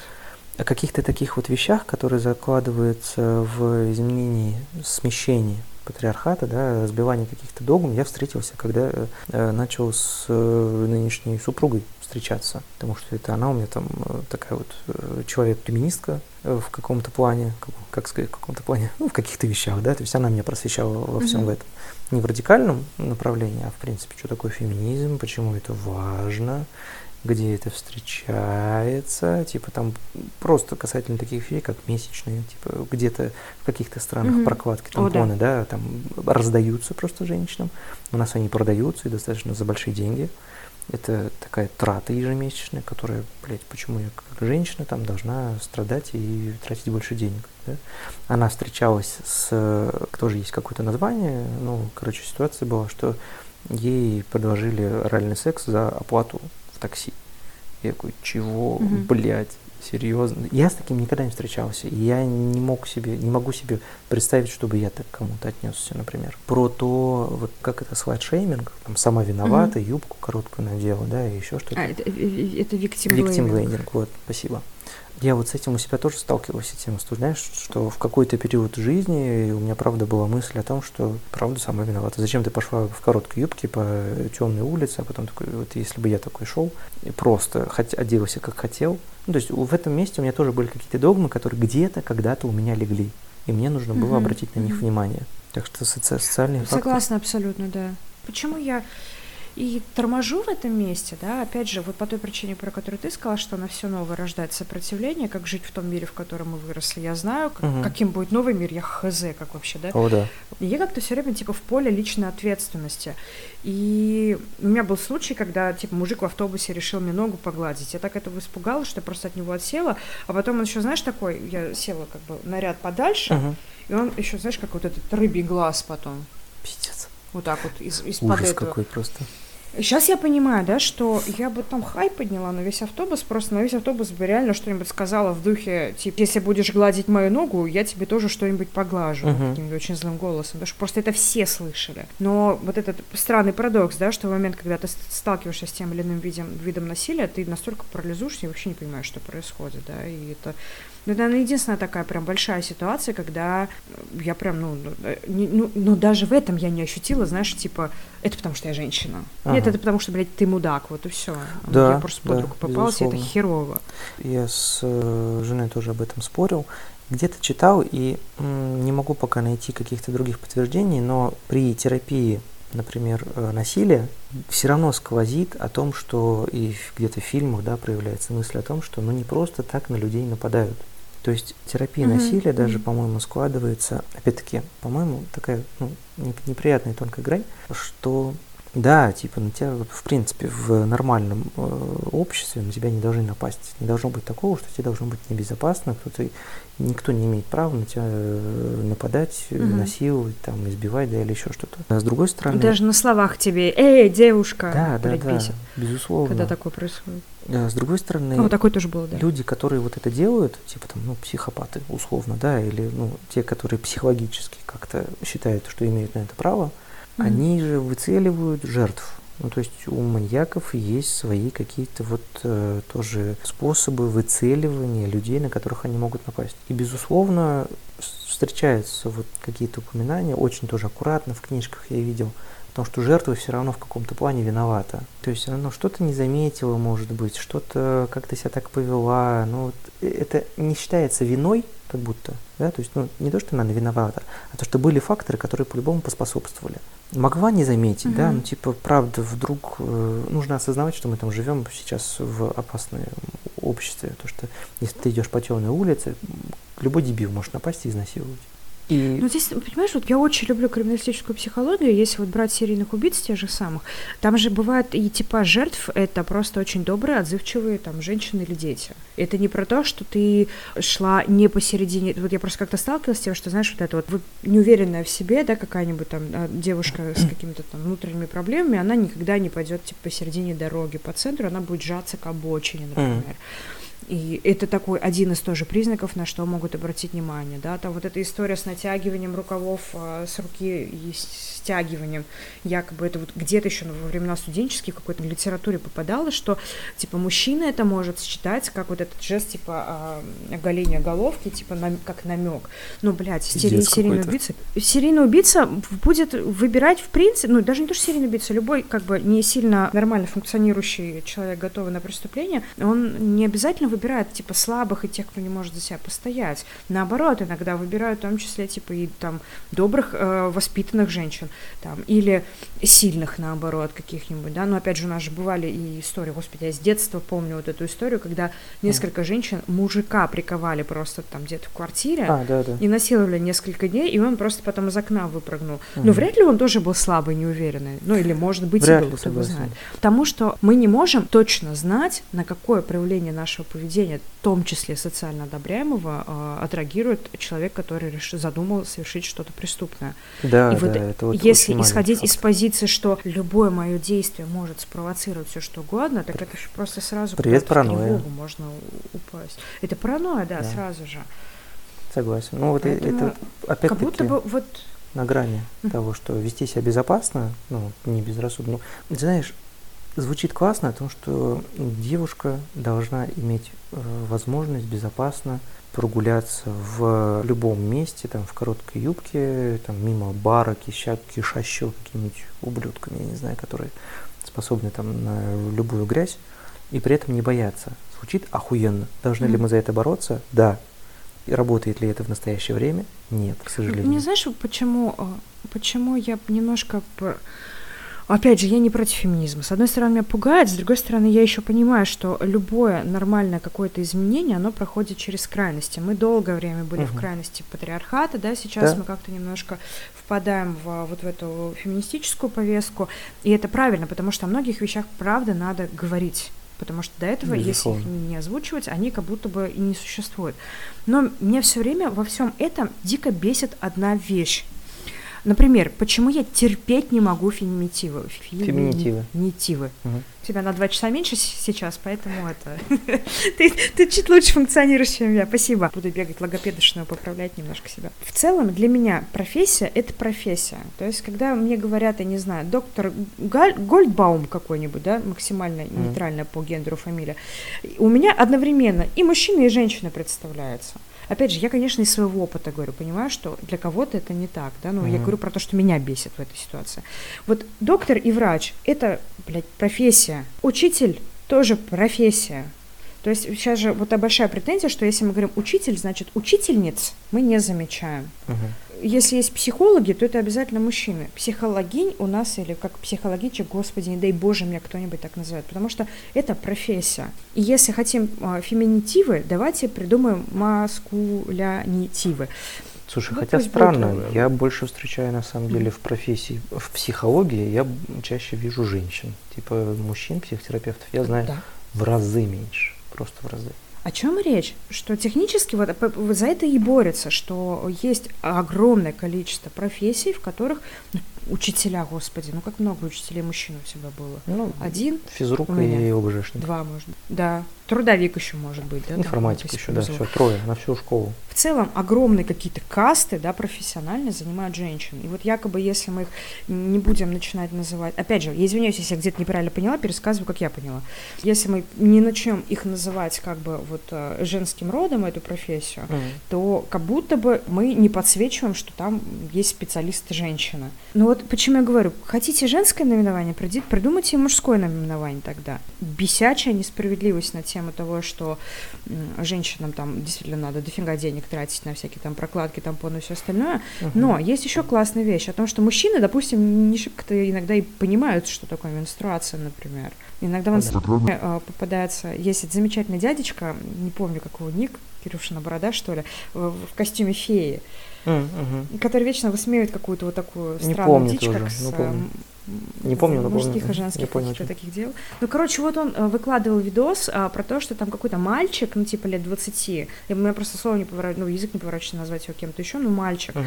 О каких-то таких вот вещах, которые закладываются в изменении, смещении патриархата, да, разбивания каких-то догм, я встретился, когда э, начал с э, нынешней супругой встречаться, потому что это она у меня там э, такая вот э, человек-феминистка э, в каком-то плане, как, как сказать, в каком-то плане, ну, в каких-то вещах, да, то есть она меня просвещала во всем mm-hmm. этом. Не в радикальном направлении, а в принципе, что такое феминизм, почему это важно, где это встречается, типа там просто касательно таких вещей, как месячные, типа где-то в каких-то странах mm-hmm. прокладки тампоны, О, да. да, там раздаются просто женщинам, у нас они продаются и достаточно за большие деньги. Это такая трата ежемесячная, которая, блядь, почему я как женщина там должна страдать и тратить больше денег, да? Она встречалась с, тоже есть какое-то название, ну, короче, ситуация была, что ей предложили оральный секс за оплату в такси. Я такой, чего, угу. блядь, серьезно? Я с таким никогда не встречался. И я не мог себе, не могу себе представить, чтобы я так кому-то отнесся, например. Про то, вот как это слат-шейминг, там сама виновата, угу. юбку короткую надела, да, и еще что-то. А, это, это виктимблейминг. Виктимблейминг, вот, спасибо я вот с этим у себя тоже сталкивался тем, что, знаешь, что в какой-то период жизни у меня, правда, была мысль о том, что, правда, сама виновата. Зачем ты пошла в короткой юбке по темной улице, а потом такой, вот если бы я такой шел, и просто хоть оделся как хотел. Ну, то есть в этом месте у меня тоже были какие-то догмы, которые где-то когда-то у меня легли, и мне нужно было mm-hmm. обратить на них mm-hmm. внимание. Так что соци- социальные Согласна факторы... абсолютно, да. Почему я и торможу в этом месте, да, опять же, вот по той причине, про которую ты сказала, что на все новое рождает сопротивление, как жить в том мире, в котором мы выросли, я знаю, как, угу. каким будет новый мир, я хз, как вообще, да. О, да. Я как-то все время, типа, в поле личной ответственности. И у меня был случай, когда, типа, мужик в автобусе решил мне ногу погладить. Я так этого испугалась, что я просто от него отсела, а потом он еще, знаешь, такой, я села как бы на ряд подальше, угу. и он еще, знаешь, как вот этот рыбий глаз потом. Пиздец. Вот так вот из, из-под Ужас этого. какой просто. Сейчас я понимаю, да, что я бы там хай подняла на весь автобус, просто на весь автобус бы реально что-нибудь сказала в духе, типа, если будешь гладить мою ногу, я тебе тоже что-нибудь поглажу, uh-huh. каким-нибудь очень злым голосом, потому что просто это все слышали. Но вот этот странный парадокс, да, что в момент, когда ты сталкиваешься с тем или иным видом, видом насилия, ты настолько парализуешься и вообще не понимаешь, что происходит, да, и это ну, это, наверное, единственная такая прям большая ситуация, когда я прям, ну, ну, э, не, ну, ну, даже в этом я не ощутила, знаешь, типа, это потому что я женщина. Ага. Нет, это потому что, блядь, ты мудак, вот и все. Да, я просто под да, руку попалась, и это херово. Я с э, женой тоже об этом спорил. Где-то читал и м, не могу пока найти каких-то других подтверждений, но при терапии например, э, насилия, все равно сквозит о том, что и где-то в фильмах да, проявляется мысль о том, что ну не просто так на людей нападают. То есть терапия mm-hmm. насилия даже, по-моему, складывается, опять-таки, по-моему, такая ну, неприятная тонкая грань, что да, типа на тебя, в принципе, в нормальном э, обществе на тебя не должны напасть. Не должно быть такого, что тебе должно быть небезопасно, кто-то, никто не имеет права на тебя э, нападать, угу. насиловать, там, избивать, да, или еще что-то. А с другой стороны... Даже на словах тебе, эй, девушка! Да, да, да, бесит, безусловно. Когда такое происходит. А с другой стороны, О, такое тоже было, да. люди, которые вот это делают, типа там, ну, психопаты, условно, да, или, ну, те, которые психологически как-то считают, что имеют на это право, mm-hmm. они же выцеливают жертв. Ну, то есть у маньяков есть свои какие-то вот э, тоже способы выцеливания людей, на которых они могут напасть. И, безусловно, встречаются вот какие-то упоминания, очень тоже аккуратно в книжках я видел, потому что жертва все равно в каком-то плане виновата. То есть она ну, что-то не заметила, может быть, что-то как-то себя так повела. Ну, вот э, это не считается виной, как будто, да, то есть, ну, не то, что она виновата, а то, что были факторы, которые по-любому поспособствовали. Могла не заметить, mm-hmm. да, ну, типа, правда, вдруг э, нужно осознавать, что мы там живем сейчас в опасном обществе, то, что если ты идешь по темной улице, любой дебил может напасть и изнасиловать. И... Ну, здесь, понимаешь, вот я очень люблю криминалистическую психологию, если вот брать серийных убийц тех же самых, там же бывают и типа жертв, это просто очень добрые, отзывчивые там женщины или дети. Это не про то, что ты шла не посередине, вот я просто как-то сталкивалась с тем, что, знаешь, вот это вот неуверенная в себе, да, какая-нибудь там а, девушка с какими-то там внутренними проблемами, она никогда не пойдет типа посередине дороги, по центру, она будет сжаться к обочине, например. Mm. И это такой один из тоже признаков, на что могут обратить внимание. Да? Там вот эта история с натягиванием рукавов э, с руки и стягиванием, якобы это вот где-то еще во времена студенческих в какой-то литературе попадало, что типа мужчина это может считать как вот этот жест типа э, оголения головки, типа нам, как намек. Ну, блядь, серий, серийный убийца. Серийный убийца будет выбирать в принципе, ну, даже не то, что серийный убийца, любой как бы не сильно нормально функционирующий человек, готовый на преступление, он не обязательно выбирают, типа, слабых и тех, кто не может за себя постоять. Наоборот, иногда выбирают в том числе, типа, и там добрых, э, воспитанных женщин, там, или сильных, наоборот, каких-нибудь, да, но опять же у нас же бывали и истории, господи, я с детства помню вот эту историю, когда несколько женщин мужика приковали просто там где-то в квартире а, да, да. и насиловали несколько дней, и он просто потом из окна выпрыгнул. Mm. Но вряд ли он тоже был слабый, неуверенный, ну или может быть вряд и был, кто знает. Потому что мы не можем точно знать, на какое проявление нашего поведения в том числе социально одобряемого, э, отреагирует человек, который задумал совершить что-то преступное. Да, и да, вот это вот если исходить из позиции, что любое мое действие может спровоцировать все что угодно, так это же просто сразу Привет, паранойя. можно упасть. Это паранойя, да, да. сразу же. Согласен. Ну вот Поэтому это опять-таки как будто бы вот на грани mm-hmm. того, что вести себя безопасно, ну не безрассудно. Ну, знаешь, звучит классно о том, что девушка должна иметь э, возможность безопасно прогуляться в любом месте, там, в короткой юбке, там, мимо бара, кищак, кишащего какими-нибудь ублюдками, я не знаю, которые способны там на любую грязь, и при этом не бояться. Звучит охуенно. Должны mm-hmm. ли мы за это бороться? Да. И работает ли это в настоящее время? Нет, к сожалению. Не знаешь, почему, э, почему я немножко Опять же, я не против феминизма. С одной стороны, меня пугает, с другой стороны, я еще понимаю, что любое нормальное какое-то изменение, оно проходит через крайности. Мы долгое время были угу. в крайности патриархата, да, сейчас да. мы как-то немножко впадаем в вот в эту феминистическую повестку, и это правильно, потому что о многих вещах, правда, надо говорить потому что до этого, Безусловно. если их не озвучивать, они как будто бы и не существуют. Но меня все время во всем этом дико бесит одна вещь. Например, почему я терпеть не могу феминитивы? Феминитивы. Феминитивы. Угу. Тебя на два часа меньше сейчас, поэтому это... ты, ты чуть лучше функционируешь, чем я. Спасибо. Буду бегать логопедочную, поправлять немножко себя. В целом, для меня профессия — это профессия. То есть, когда мне говорят, я не знаю, доктор Галь... Гольдбаум какой-нибудь, да, максимально нейтральная по гендеру фамилия, у меня одновременно и мужчины, и женщины представляются. Опять же, я, конечно, из своего опыта говорю, понимаю, что для кого-то это не так, да, но mm-hmm. я говорю про то, что меня бесит в этой ситуации. Вот доктор и врач – это, блядь, профессия. Учитель – тоже профессия. То есть сейчас же вот большая претензия, что если мы говорим учитель, значит учительниц мы не замечаем. Uh-huh если есть психологи, то это обязательно мужчины. Психологинь у нас, или как психологичек, господи, не дай боже, меня кто-нибудь так называет, потому что это профессия. И если хотим э, феминитивы, давайте придумаем маскулянитивы. Слушай, ну, хотя странно, будет... я больше встречаю на самом деле в профессии, в психологии я чаще вижу женщин. Типа мужчин, психотерапевтов, я знаю да. в разы меньше, просто в разы. О чем речь? Что технически вот, за это и борется, что есть огромное количество профессий, в которых ну, учителя, господи, ну как много учителей мужчин у тебя было? Ну, Один? Физрук и ОБЖшник. Два, может быть. Да. Трудовик еще может быть, да? Информатика еще, да, все, трое, на всю школу. В целом огромные какие-то касты, да, профессионально занимают женщин. И вот якобы, если мы их не будем начинать называть... Опять же, я извиняюсь, если я где-то неправильно поняла, пересказываю, как я поняла. Если мы не начнем их называть как бы вот э, женским родом, эту профессию, mm. то как будто бы мы не подсвечиваем, что там есть специалисты женщины. Но вот вот почему я говорю, хотите женское наименование, придумайте мужское наименование тогда. Бесячая несправедливость на тему того, что женщинам там действительно надо дофига денег тратить на всякие там прокладки, тампоны и все остальное. Uh-huh. Но есть еще классная вещь о том, что мужчины, допустим, не шибко-то иногда и понимают, что такое менструация, например. Иногда в Инстаграме э, попадается, есть замечательный дядечка, не помню, какого ник, Кирюшина борода, что ли, в, в костюме феи, mm-hmm. который вечно высмеивает какую-то вот такую странную не помню дичь, тоже, как с, не помню. Не помню, но мужских помню. и женских каких-то таких дел. Ну, короче, вот он э, выкладывал видос а, про то, что там какой-то мальчик, ну, типа лет 20, и у меня просто слово не поворачивается, ну, язык не поворачивается назвать его кем-то еще, ну, мальчик, uh-huh.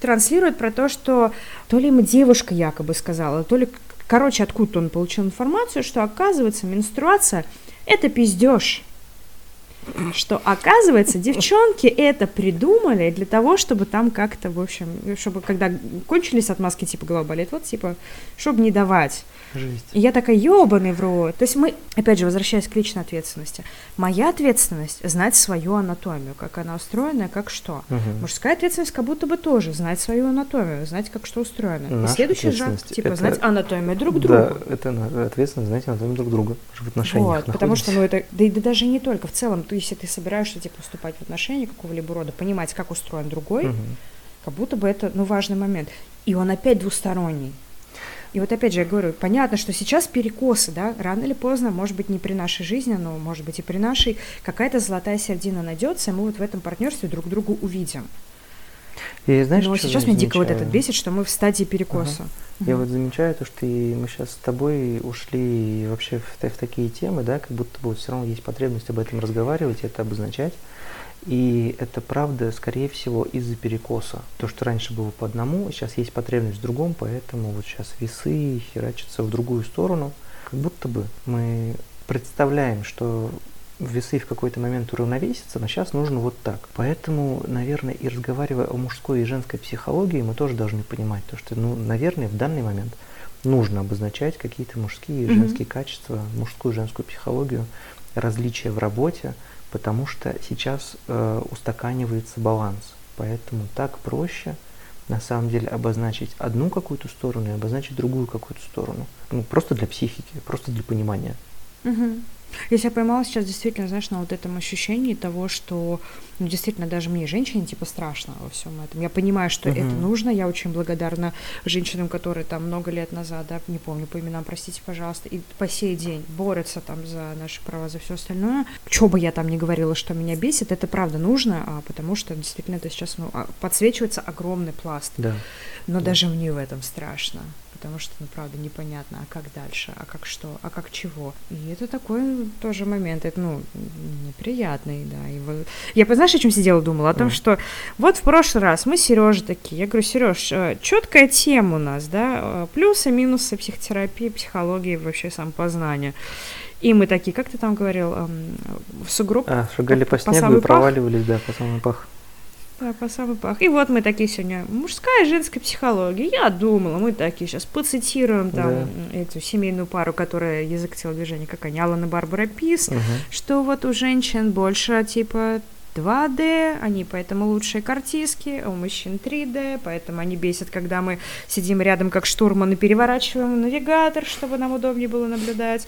транслирует про то, что то ли ему девушка якобы сказала, то ли, короче, откуда-то он получил информацию, что, оказывается, менструация – это пиздеж что, оказывается, девчонки это придумали для того, чтобы там как-то, в общем, чтобы когда кончились отмазки, типа, голова болит, вот, типа, чтобы не давать. Жесть. И я такая, ебаный в рот. То есть мы, опять же, возвращаясь к личной ответственности, моя ответственность — знать свою анатомию, как она устроена, как что. Угу. Мужская ответственность как будто бы тоже знать свою анатомию, знать, как что устроено. Наша И следующий шаг, типа, это... знать анатомию друг друга. Да, это ответственность знать анатомию друг друга в отношениях Вот, потому что, ну, это, да и да даже не только, в целом, то если ты собираешься, типа, вступать в отношения какого-либо рода, понимать, как устроен другой, Угу. как будто бы это, ну, важный момент. И он опять двусторонний. И вот опять же я говорю, понятно, что сейчас перекосы, да, рано или поздно, может быть, не при нашей жизни, но может быть и при нашей, какая-то золотая середина найдется, и мы вот в этом партнерстве друг друга увидим. И знаешь, но сейчас меня дико вот этот бесит, что мы в стадии перекоса. Я вот замечаю то, что и мы сейчас с тобой ушли вообще в, в такие темы, да, как будто бы вот все равно есть потребность об этом разговаривать, это обозначать. И это правда, скорее всего, из-за перекоса. То, что раньше было по одному, сейчас есть потребность в другом, поэтому вот сейчас весы херачатся в другую сторону. Как будто бы мы представляем, что весы в какой-то момент уравновесятся, но сейчас нужно вот так. Поэтому, наверное, и разговаривая о мужской и женской психологии, мы тоже должны понимать, то, что, ну, наверное, в данный момент нужно обозначать какие-то мужские и женские mm-hmm. качества, мужскую и женскую психологию, различия в работе, потому что сейчас э, устаканивается баланс. Поэтому так проще на самом деле обозначить одну какую-то сторону и обозначить другую какую-то сторону. Ну, просто для психики, просто для понимания. Угу. Я себя поймала сейчас действительно, знаешь, на вот этом ощущении того, что, ну, действительно, даже мне, женщине, типа, страшно во всем этом. Я понимаю, что uh-huh. это нужно. Я очень благодарна женщинам, которые там много лет назад, да, не помню по именам, простите, пожалуйста, и по сей день борются там за наши права, за все остальное. Что бы я там ни говорила, что меня бесит, это правда нужно, а, потому что действительно это сейчас, ну, а, подсвечивается огромный пласт. Да. Но да. даже мне в этом страшно потому что, ну, правда, непонятно, а как дальше, а как что, а как чего. И это такой тоже момент, это, ну, неприятный, да. И вот... Я, знаешь, о чем сидела, думала? О том, mm. что вот в прошлый раз мы Сережа такие, я говорю, Сереж, э, четкая тема у нас, да, э, плюсы, минусы психотерапии, психологии, вообще самопознания. И мы такие, как ты там говорил, эм, в сугроб? А, шагали по, по снегу и проваливались, да, по самый пах. Да, по самый пах. И вот мы такие сегодня, мужская и женская психология. Я думала, мы такие сейчас поцитируем там да. эту семейную пару, которая язык телодвижения, как они, Алана Барбара Пис, угу. что вот у женщин больше типа 2D, они поэтому лучшие картиски, а у мужчин 3D, поэтому они бесят, когда мы сидим рядом как штурман и переворачиваем навигатор, чтобы нам удобнее было наблюдать.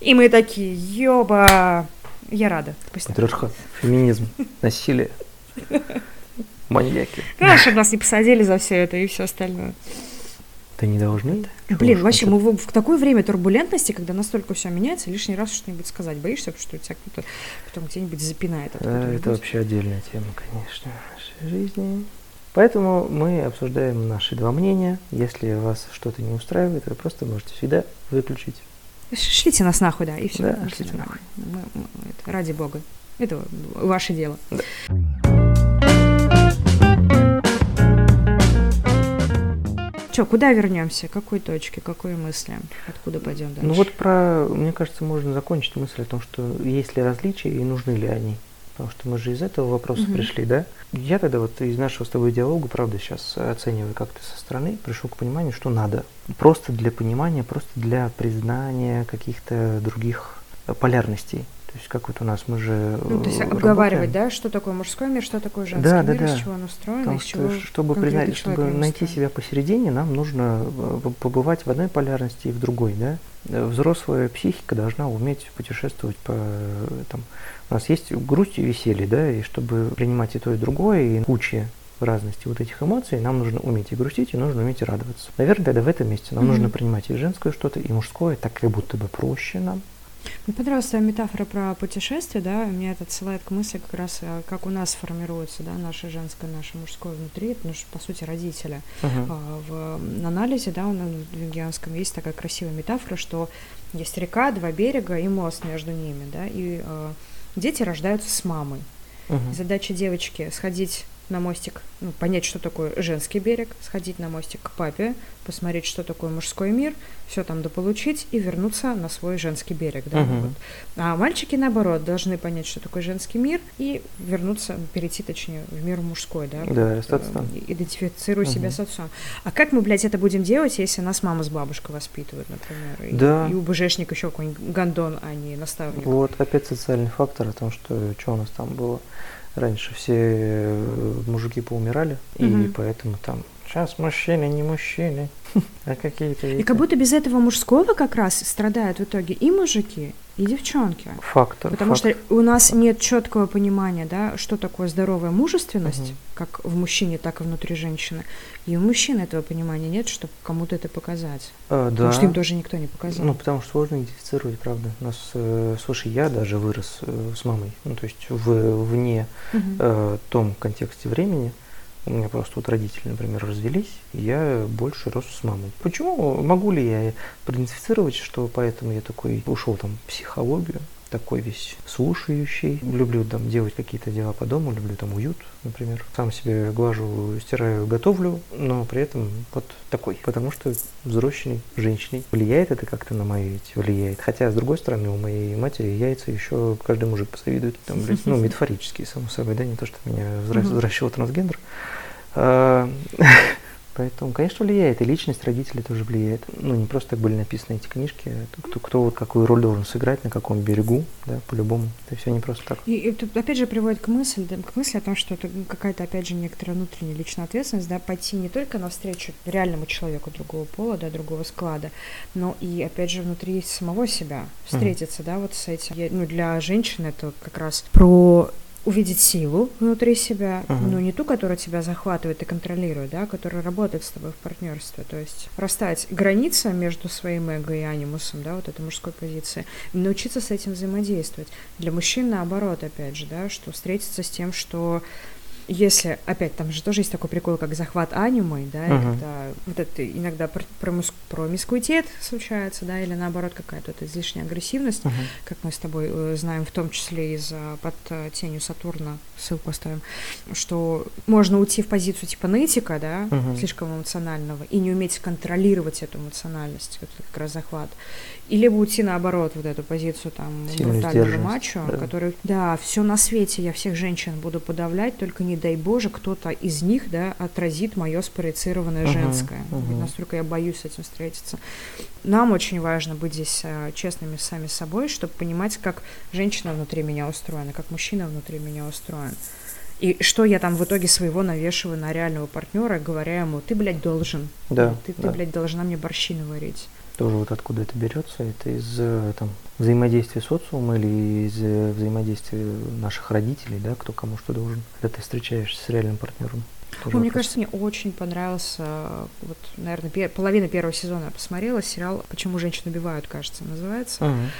И мы такие, ёба, я рада. Патриархат, феминизм, насилие. Маньяки. Чтобы нас не посадили за все это и все остальное. Да не должны. Блин, вообще, мы в, в такое время турбулентности, когда настолько все меняется, лишний раз что-нибудь сказать боишься, что тебя кто-то потом где-нибудь запинает. Да, это вообще отдельная тема, конечно, нашей жизни. Поэтому мы обсуждаем наши два мнения. Если вас что-то не устраивает, вы просто можете всегда выключить. Шлите нас нахуй, да, и все. Да, шлите нахуй. Мы, мы, это, ради бога. Это ваше дело. Да. Че, куда вернемся? Какой точки, какой мысли? Откуда пойдем дальше? Ну вот про, мне кажется, можно закончить мысль о том, что есть ли различия и нужны ли они. Потому что мы же из этого вопроса угу. пришли, да? Я тогда вот из нашего с тобой диалога, правда, сейчас оцениваю как-то со стороны, пришел к пониманию, что надо. Просто для понимания, просто для признания каких-то других полярностей. То есть как вот у нас мы же Ну, то есть обговаривать, да, что такое мужской мир, что такое женский Да, мир, да, из да. чего он устроен, Потому из что, чего чтобы конкретный признать, чтобы найти себя посередине, нам нужно э, побывать в одной полярности и в другой, да. Э, Взрослая психика должна уметь путешествовать по э, там. У нас есть грусть и веселье, да, и чтобы принимать и то, и другое, и куча разности вот этих эмоций, нам нужно уметь и грустить, и нужно уметь и радоваться. Наверное, тогда в этом месте нам Мгм. нужно принимать и женское что-то, и мужское, так как будто бы проще нам. Мне понравилась твоя метафора про путешествие, да, меня это отсылает к мысли как раз, а, как у нас формируется, да, наше женское, наше мужское внутри, потому что, по сути, родители. А, В анализе, да, у нас в юнгианском есть такая красивая метафора, что есть река, два берега и мост между ними, да, и а, дети рождаются с мамой. Мгм. Задача девочки сходить на мостик, ну, понять, что такое женский берег, сходить на мостик к папе, посмотреть, что такое мужской мир, все там дополучить и вернуться на свой женский берег. Да, Мгм. вот. А мальчики, наоборот, должны понять, что такое женский мир и вернуться, перейти, точнее, в мир мужской, да. Да, вот, остаться там. э, Идентифицируя себя Мгм. с отцом. А как мы, блядь, это будем делать, если нас мама с бабушкой воспитывают, например? И, Да. и у БЖшник еще какой-нибудь гондон, а не наставник. Вот опять социальный фактор о том, что что у нас там было. Раньше все э, мужики поумирали, и Мгм. поэтому там сейчас мужчины не мужчины, а какие-то... И как будто без этого мужского как раз страдают в итоге и мужики, и девчонки. Фактор. Потому факт. что у нас нет четкого понимания, да, что такое здоровая мужественность, Мгм. как в мужчине, так и внутри женщины. И у мужчин этого понимания нет, чтобы кому-то это показать. А, да. Потому что им тоже никто не показал. Ну, потому что сложно идентифицировать, правда. Нас, э, слушай, я даже вырос э, с мамой, ну, то есть в, вне Мгм. э, том контексте времени. У меня просто вот родители, например, развелись, я больше рос с мамой. Почему? Могу ли я проидентифицировать, что поэтому я такой ушел там в психологию, такой весь слушающий. Люблю там делать какие-то дела по дому, люблю там уют, например. Сам себе глажу, стираю, готовлю, но при этом вот такой. Потому что взросленной женщиной. Влияет это как-то на мои эти? Влияет. Хотя, с другой стороны, у моей матери яйца еще каждый мужик позавидует. Там, блядь, ну, метафорически, само собой, да, не то, что меня взращивал трансгендер. Поэтому, конечно, влияет. И личность родителей тоже влияет. Ну, не просто так были написаны эти книжки. а Кто, кто вот какую роль должен сыграть, на каком берегу, да, по-любому. Это все не просто так. И это опять же приводит к мысли, да, к мысли о том, что это какая-то, опять же, некоторая внутренняя личная ответственность, да, пойти не только навстречу реальному человеку другого пола, да, другого склада, но и, опять же, внутри самого себя встретиться, да, вот с этим. Я- ну, для женщины это как раз про увидеть силу внутри себя, Мгм. но не ту, которая тебя захватывает и контролирует, да, которая работает с тобой в партнерстве. То есть расставить границы между своим эго и анимусом, да, вот этой мужской позиции, научиться с этим взаимодействовать. Для мужчин наоборот, опять же, да, что встретиться с тем, что если, опять, там же тоже есть такой прикол, как захват анимой, да, Мгм. когда вот это иногда про, промис- промискуитет случается, да, или наоборот какая-то вот излишняя агрессивность, Мгм. как мы с тобой э, знаем, в том числе из э, под э, тенью Сатурна, ссылку оставим, что можно уйти в позицию типа нытика, да, Мгм. слишком эмоционального, и не уметь контролировать эту эмоциональность, вот это как раз захват. И либо уйти наоборот, вот эту позицию там Сильную брутального мачо, да. который, да, все на свете, я всех женщин буду подавлять, только не дай боже, кто-то из них, да, отразит мое спроецированное Мгм, женское. Ведь Настолько я боюсь с этим встретиться. Нам очень важно быть здесь э, честными сами собой, чтобы понимать, как женщина внутри меня устроена, как мужчина внутри меня устроен. И что я там в итоге своего навешиваю на реального партнера, говоря ему, ты, блядь, должен. Да, Ты, ты да. блядь, должна мне борщи наварить. Тоже вот откуда это берется, это из э, там, взаимодействия социума или из э, взаимодействия наших родителей, да, кто кому что должен, когда ты встречаешься с реальным партнером. Тоже Ой, мне кажется, мне очень понравился, э, вот, наверное, пер- половина первого сезона я посмотрела, сериал «Почему женщин убивают», кажется, называется. Мгм.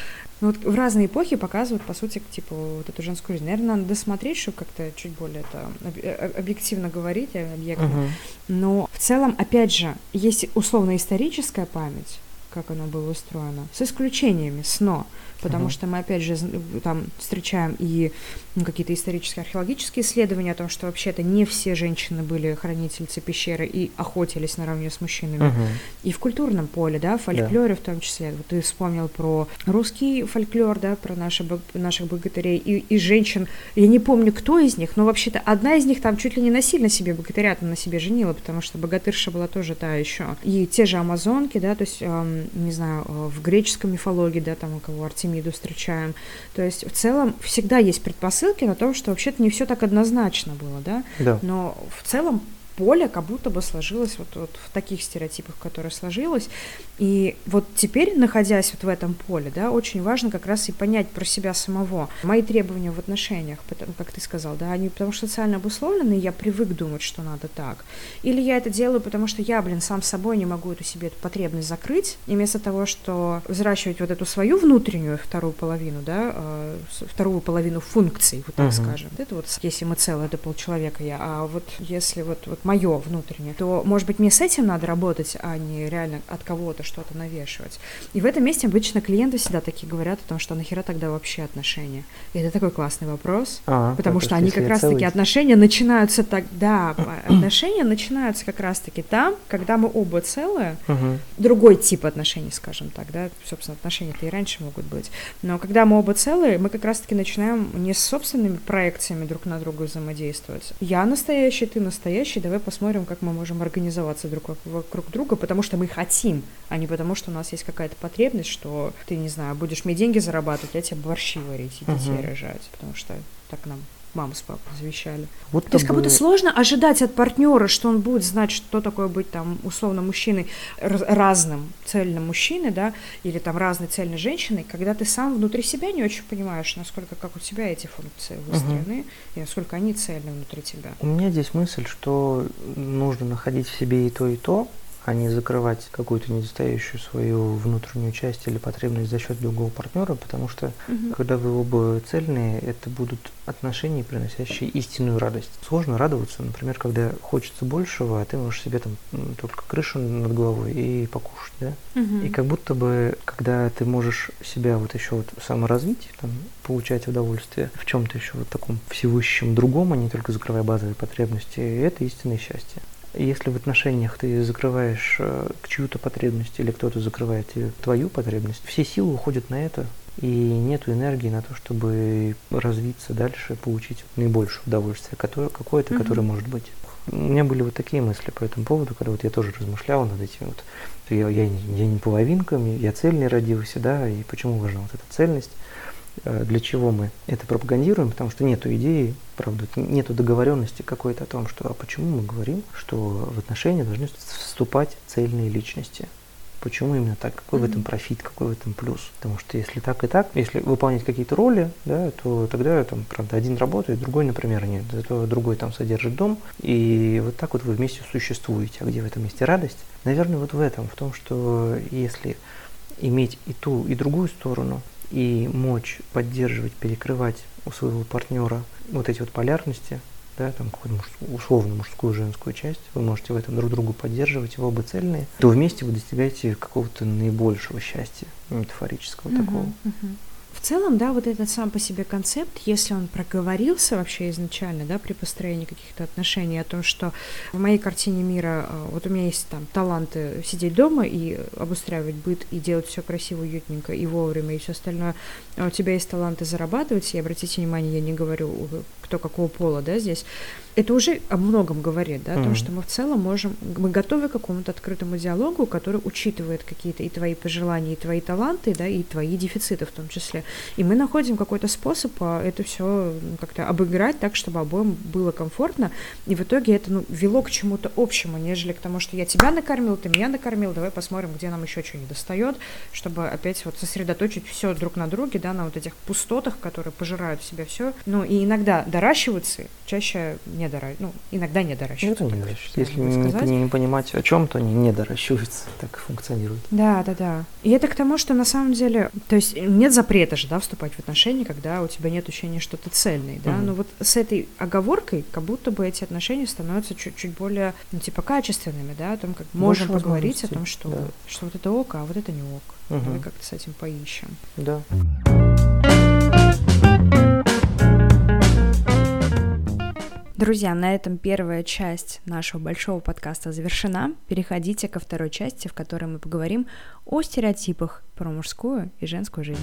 Ну, вот в разные эпохи показывают, по сути, типа, вот эту женскую жизнь. Наверное, надо досмотреть, чтобы как-то чуть более это об- объективно говорить, а, объектно. Мгм. Но в целом, опять же, есть условно-историческая память, как оно было устроено, с исключениями СНО, потому Мгм. что мы, опять же, там встречаем и ну, какие-то исторические, археологические исследования о том, что вообще-то не все женщины были хранительницы пещеры и охотились наравне с мужчинами. Мгм. И в культурном поле, да, в фольклоре в том числе. Вот ты вспомнил про русский фольклор, да, про наши, наших богатырей и, и женщин. Я не помню, кто из них, но вообще-то одна из них там чуть ли не насильно себе богатыря на себе женила, потому что богатырша была тоже та еще. И те же амазонки, да, то есть, эм, не знаю, э, в греческой мифологии, да, там у кого Артемида семьи встречаем. То есть в целом всегда есть предпосылки на том, что вообще-то не все так однозначно было, да? Да. Но в целом поле как будто бы сложилось вот, вот в таких стереотипах, которые сложилось. И вот теперь, находясь вот в этом поле, да, очень важно как раз и понять про себя самого. Мои требования в отношениях, потому, как ты сказал, да, они потому что социально обусловлены, я привык думать, что надо так. Или я это делаю, потому что я, блин, сам собой не могу эту себе эту потребность закрыть, и вместо того, что взращивать вот эту свою внутреннюю вторую половину, да, э, вторую половину функций, вот так uh-huh. скажем. Это вот, если мы целое, это полчеловека я, а вот если вот, вот мое внутреннее, то, может быть, мне с этим надо работать, а не реально от кого-то что-то навешивать. И в этом месте обычно клиенты всегда такие говорят о том, что нахера тогда вообще отношения. И это такой классный вопрос, а, потому что они как раз-таки отношения начинаются тогда, отношения начинаются как раз-таки там, когда мы оба целые, угу. другой тип отношений, скажем так, да, собственно, отношения-то и раньше могут быть, но когда мы оба целые, мы как раз-таки начинаем не с собственными проекциями друг на друга взаимодействовать. Я настоящий, ты настоящий, давай посмотрим, как мы можем организоваться друг вокруг друга, потому что мы хотим, а не потому, что у нас есть какая-то потребность, что ты, не знаю, будешь мне деньги зарабатывать, я тебе борщи варить и детей uh-huh. рожать, потому что так нам мама с папой завещали. Вот То есть как будто сложно ожидать от партнера, что он будет знать, что такое быть там условно мужчиной разным цельным мужчиной, да, или там разной цельной женщиной, когда ты сам внутри себя не очень понимаешь, насколько как у тебя эти функции выстроены угу. и насколько они цельны внутри тебя. У меня здесь мысль, что нужно находить в себе и то, и то, а не закрывать какую-то недостающую свою внутреннюю часть или потребность за счет другого партнера, потому что угу. когда вы оба цельные, это будут отношения, приносящие истинную радость. Сложно радоваться, например, когда хочется большего, а ты можешь себе там только крышу над головой и покушать, да? Угу. И как будто бы, когда ты можешь себя вот еще вот саморазвить, там, получать удовольствие в чем-то еще вот таком всевыщем другом, а не только закрывая базовые потребности, это истинное счастье. Если в отношениях ты закрываешь э, чью-то потребность или кто-то закрывает твою потребность, все силы уходят на это, и нет энергии на то, чтобы развиться дальше, получить наибольшее удовольствие, которое, какое-то, mm-hmm. которое может быть. У меня были вот такие мысли по этому поводу, когда вот я тоже размышлял над этим вот. Я, я, я не половинка, я цельный родился, да, и почему важна вот эта цельность. Э, для чего мы это пропагандируем, потому что нету идеи, правда, нету договоренности какой-то о том, что а почему мы говорим, что в отношения должны вступать цельные личности. Почему именно так? Какой mm-hmm. в этом профит, какой в этом плюс? Потому что если так и так, если выполнять какие-то роли, да, то тогда там, правда, один работает, другой, например, нет. Зато другой там содержит дом, и вот так вот вы вместе существуете. А где в этом месте радость? Наверное, вот в этом, в том, что если иметь и ту, и другую сторону, и мочь поддерживать, перекрывать у своего партнера вот эти вот полярности, да, там какую-то муж, условно мужскую женскую часть, вы можете в этом друг другу поддерживать, вы оба цельные, то вместе вы достигаете какого-то наибольшего счастья, метафорического uh-huh, такого. Uh-huh в целом, да, вот этот сам по себе концепт, если он проговорился вообще изначально, да, при построении каких-то отношений, о том, что в моей картине мира, э, вот у меня есть там таланты сидеть дома и обустраивать быт, и делать все красиво, уютненько и вовремя, и все остальное, а у тебя есть таланты зарабатывать, и обратите внимание, я не говорю, кто какого пола, да, здесь, это уже о многом говорит, да, о том, что мы в целом можем, мы готовы к какому-то открытому диалогу, который учитывает какие-то и твои пожелания, и твои таланты, да, и твои дефициты в том числе. И мы находим какой-то способ а, это все как-то обыграть так, чтобы обоим было комфортно, и в итоге это ну, вело к чему-то общему, нежели к тому, что я тебя накормил, ты меня накормил, давай посмотрим, где нам еще что не достает, чтобы опять вот сосредоточить все друг на друге, да, на вот этих пустотах, которые пожирают в себя все. Ну и иногда доращиваются, чаще не доращиваются, ну, иногда не. Это не доращиваются. Если не, не понимать о чем, то они не доращиваются, так функционирует. Да, да, да. И это к тому, что на самом деле, то есть нет запрета же, да, вступать в отношения, когда у тебя нет ощущения, что ты цельный, да, угу. но вот с этой оговоркой, как будто бы эти отношения становятся чуть-чуть более, ну, типа, качественными, да, о том, как Больше можем поговорить о том, что, да. что вот это ок, а вот это не ок. Угу. Давай как-то с этим поищем. Да. Друзья, на этом первая часть нашего большого подкаста завершена. Переходите ко второй части, в которой мы поговорим о стереотипах про мужскую и женскую жизнь.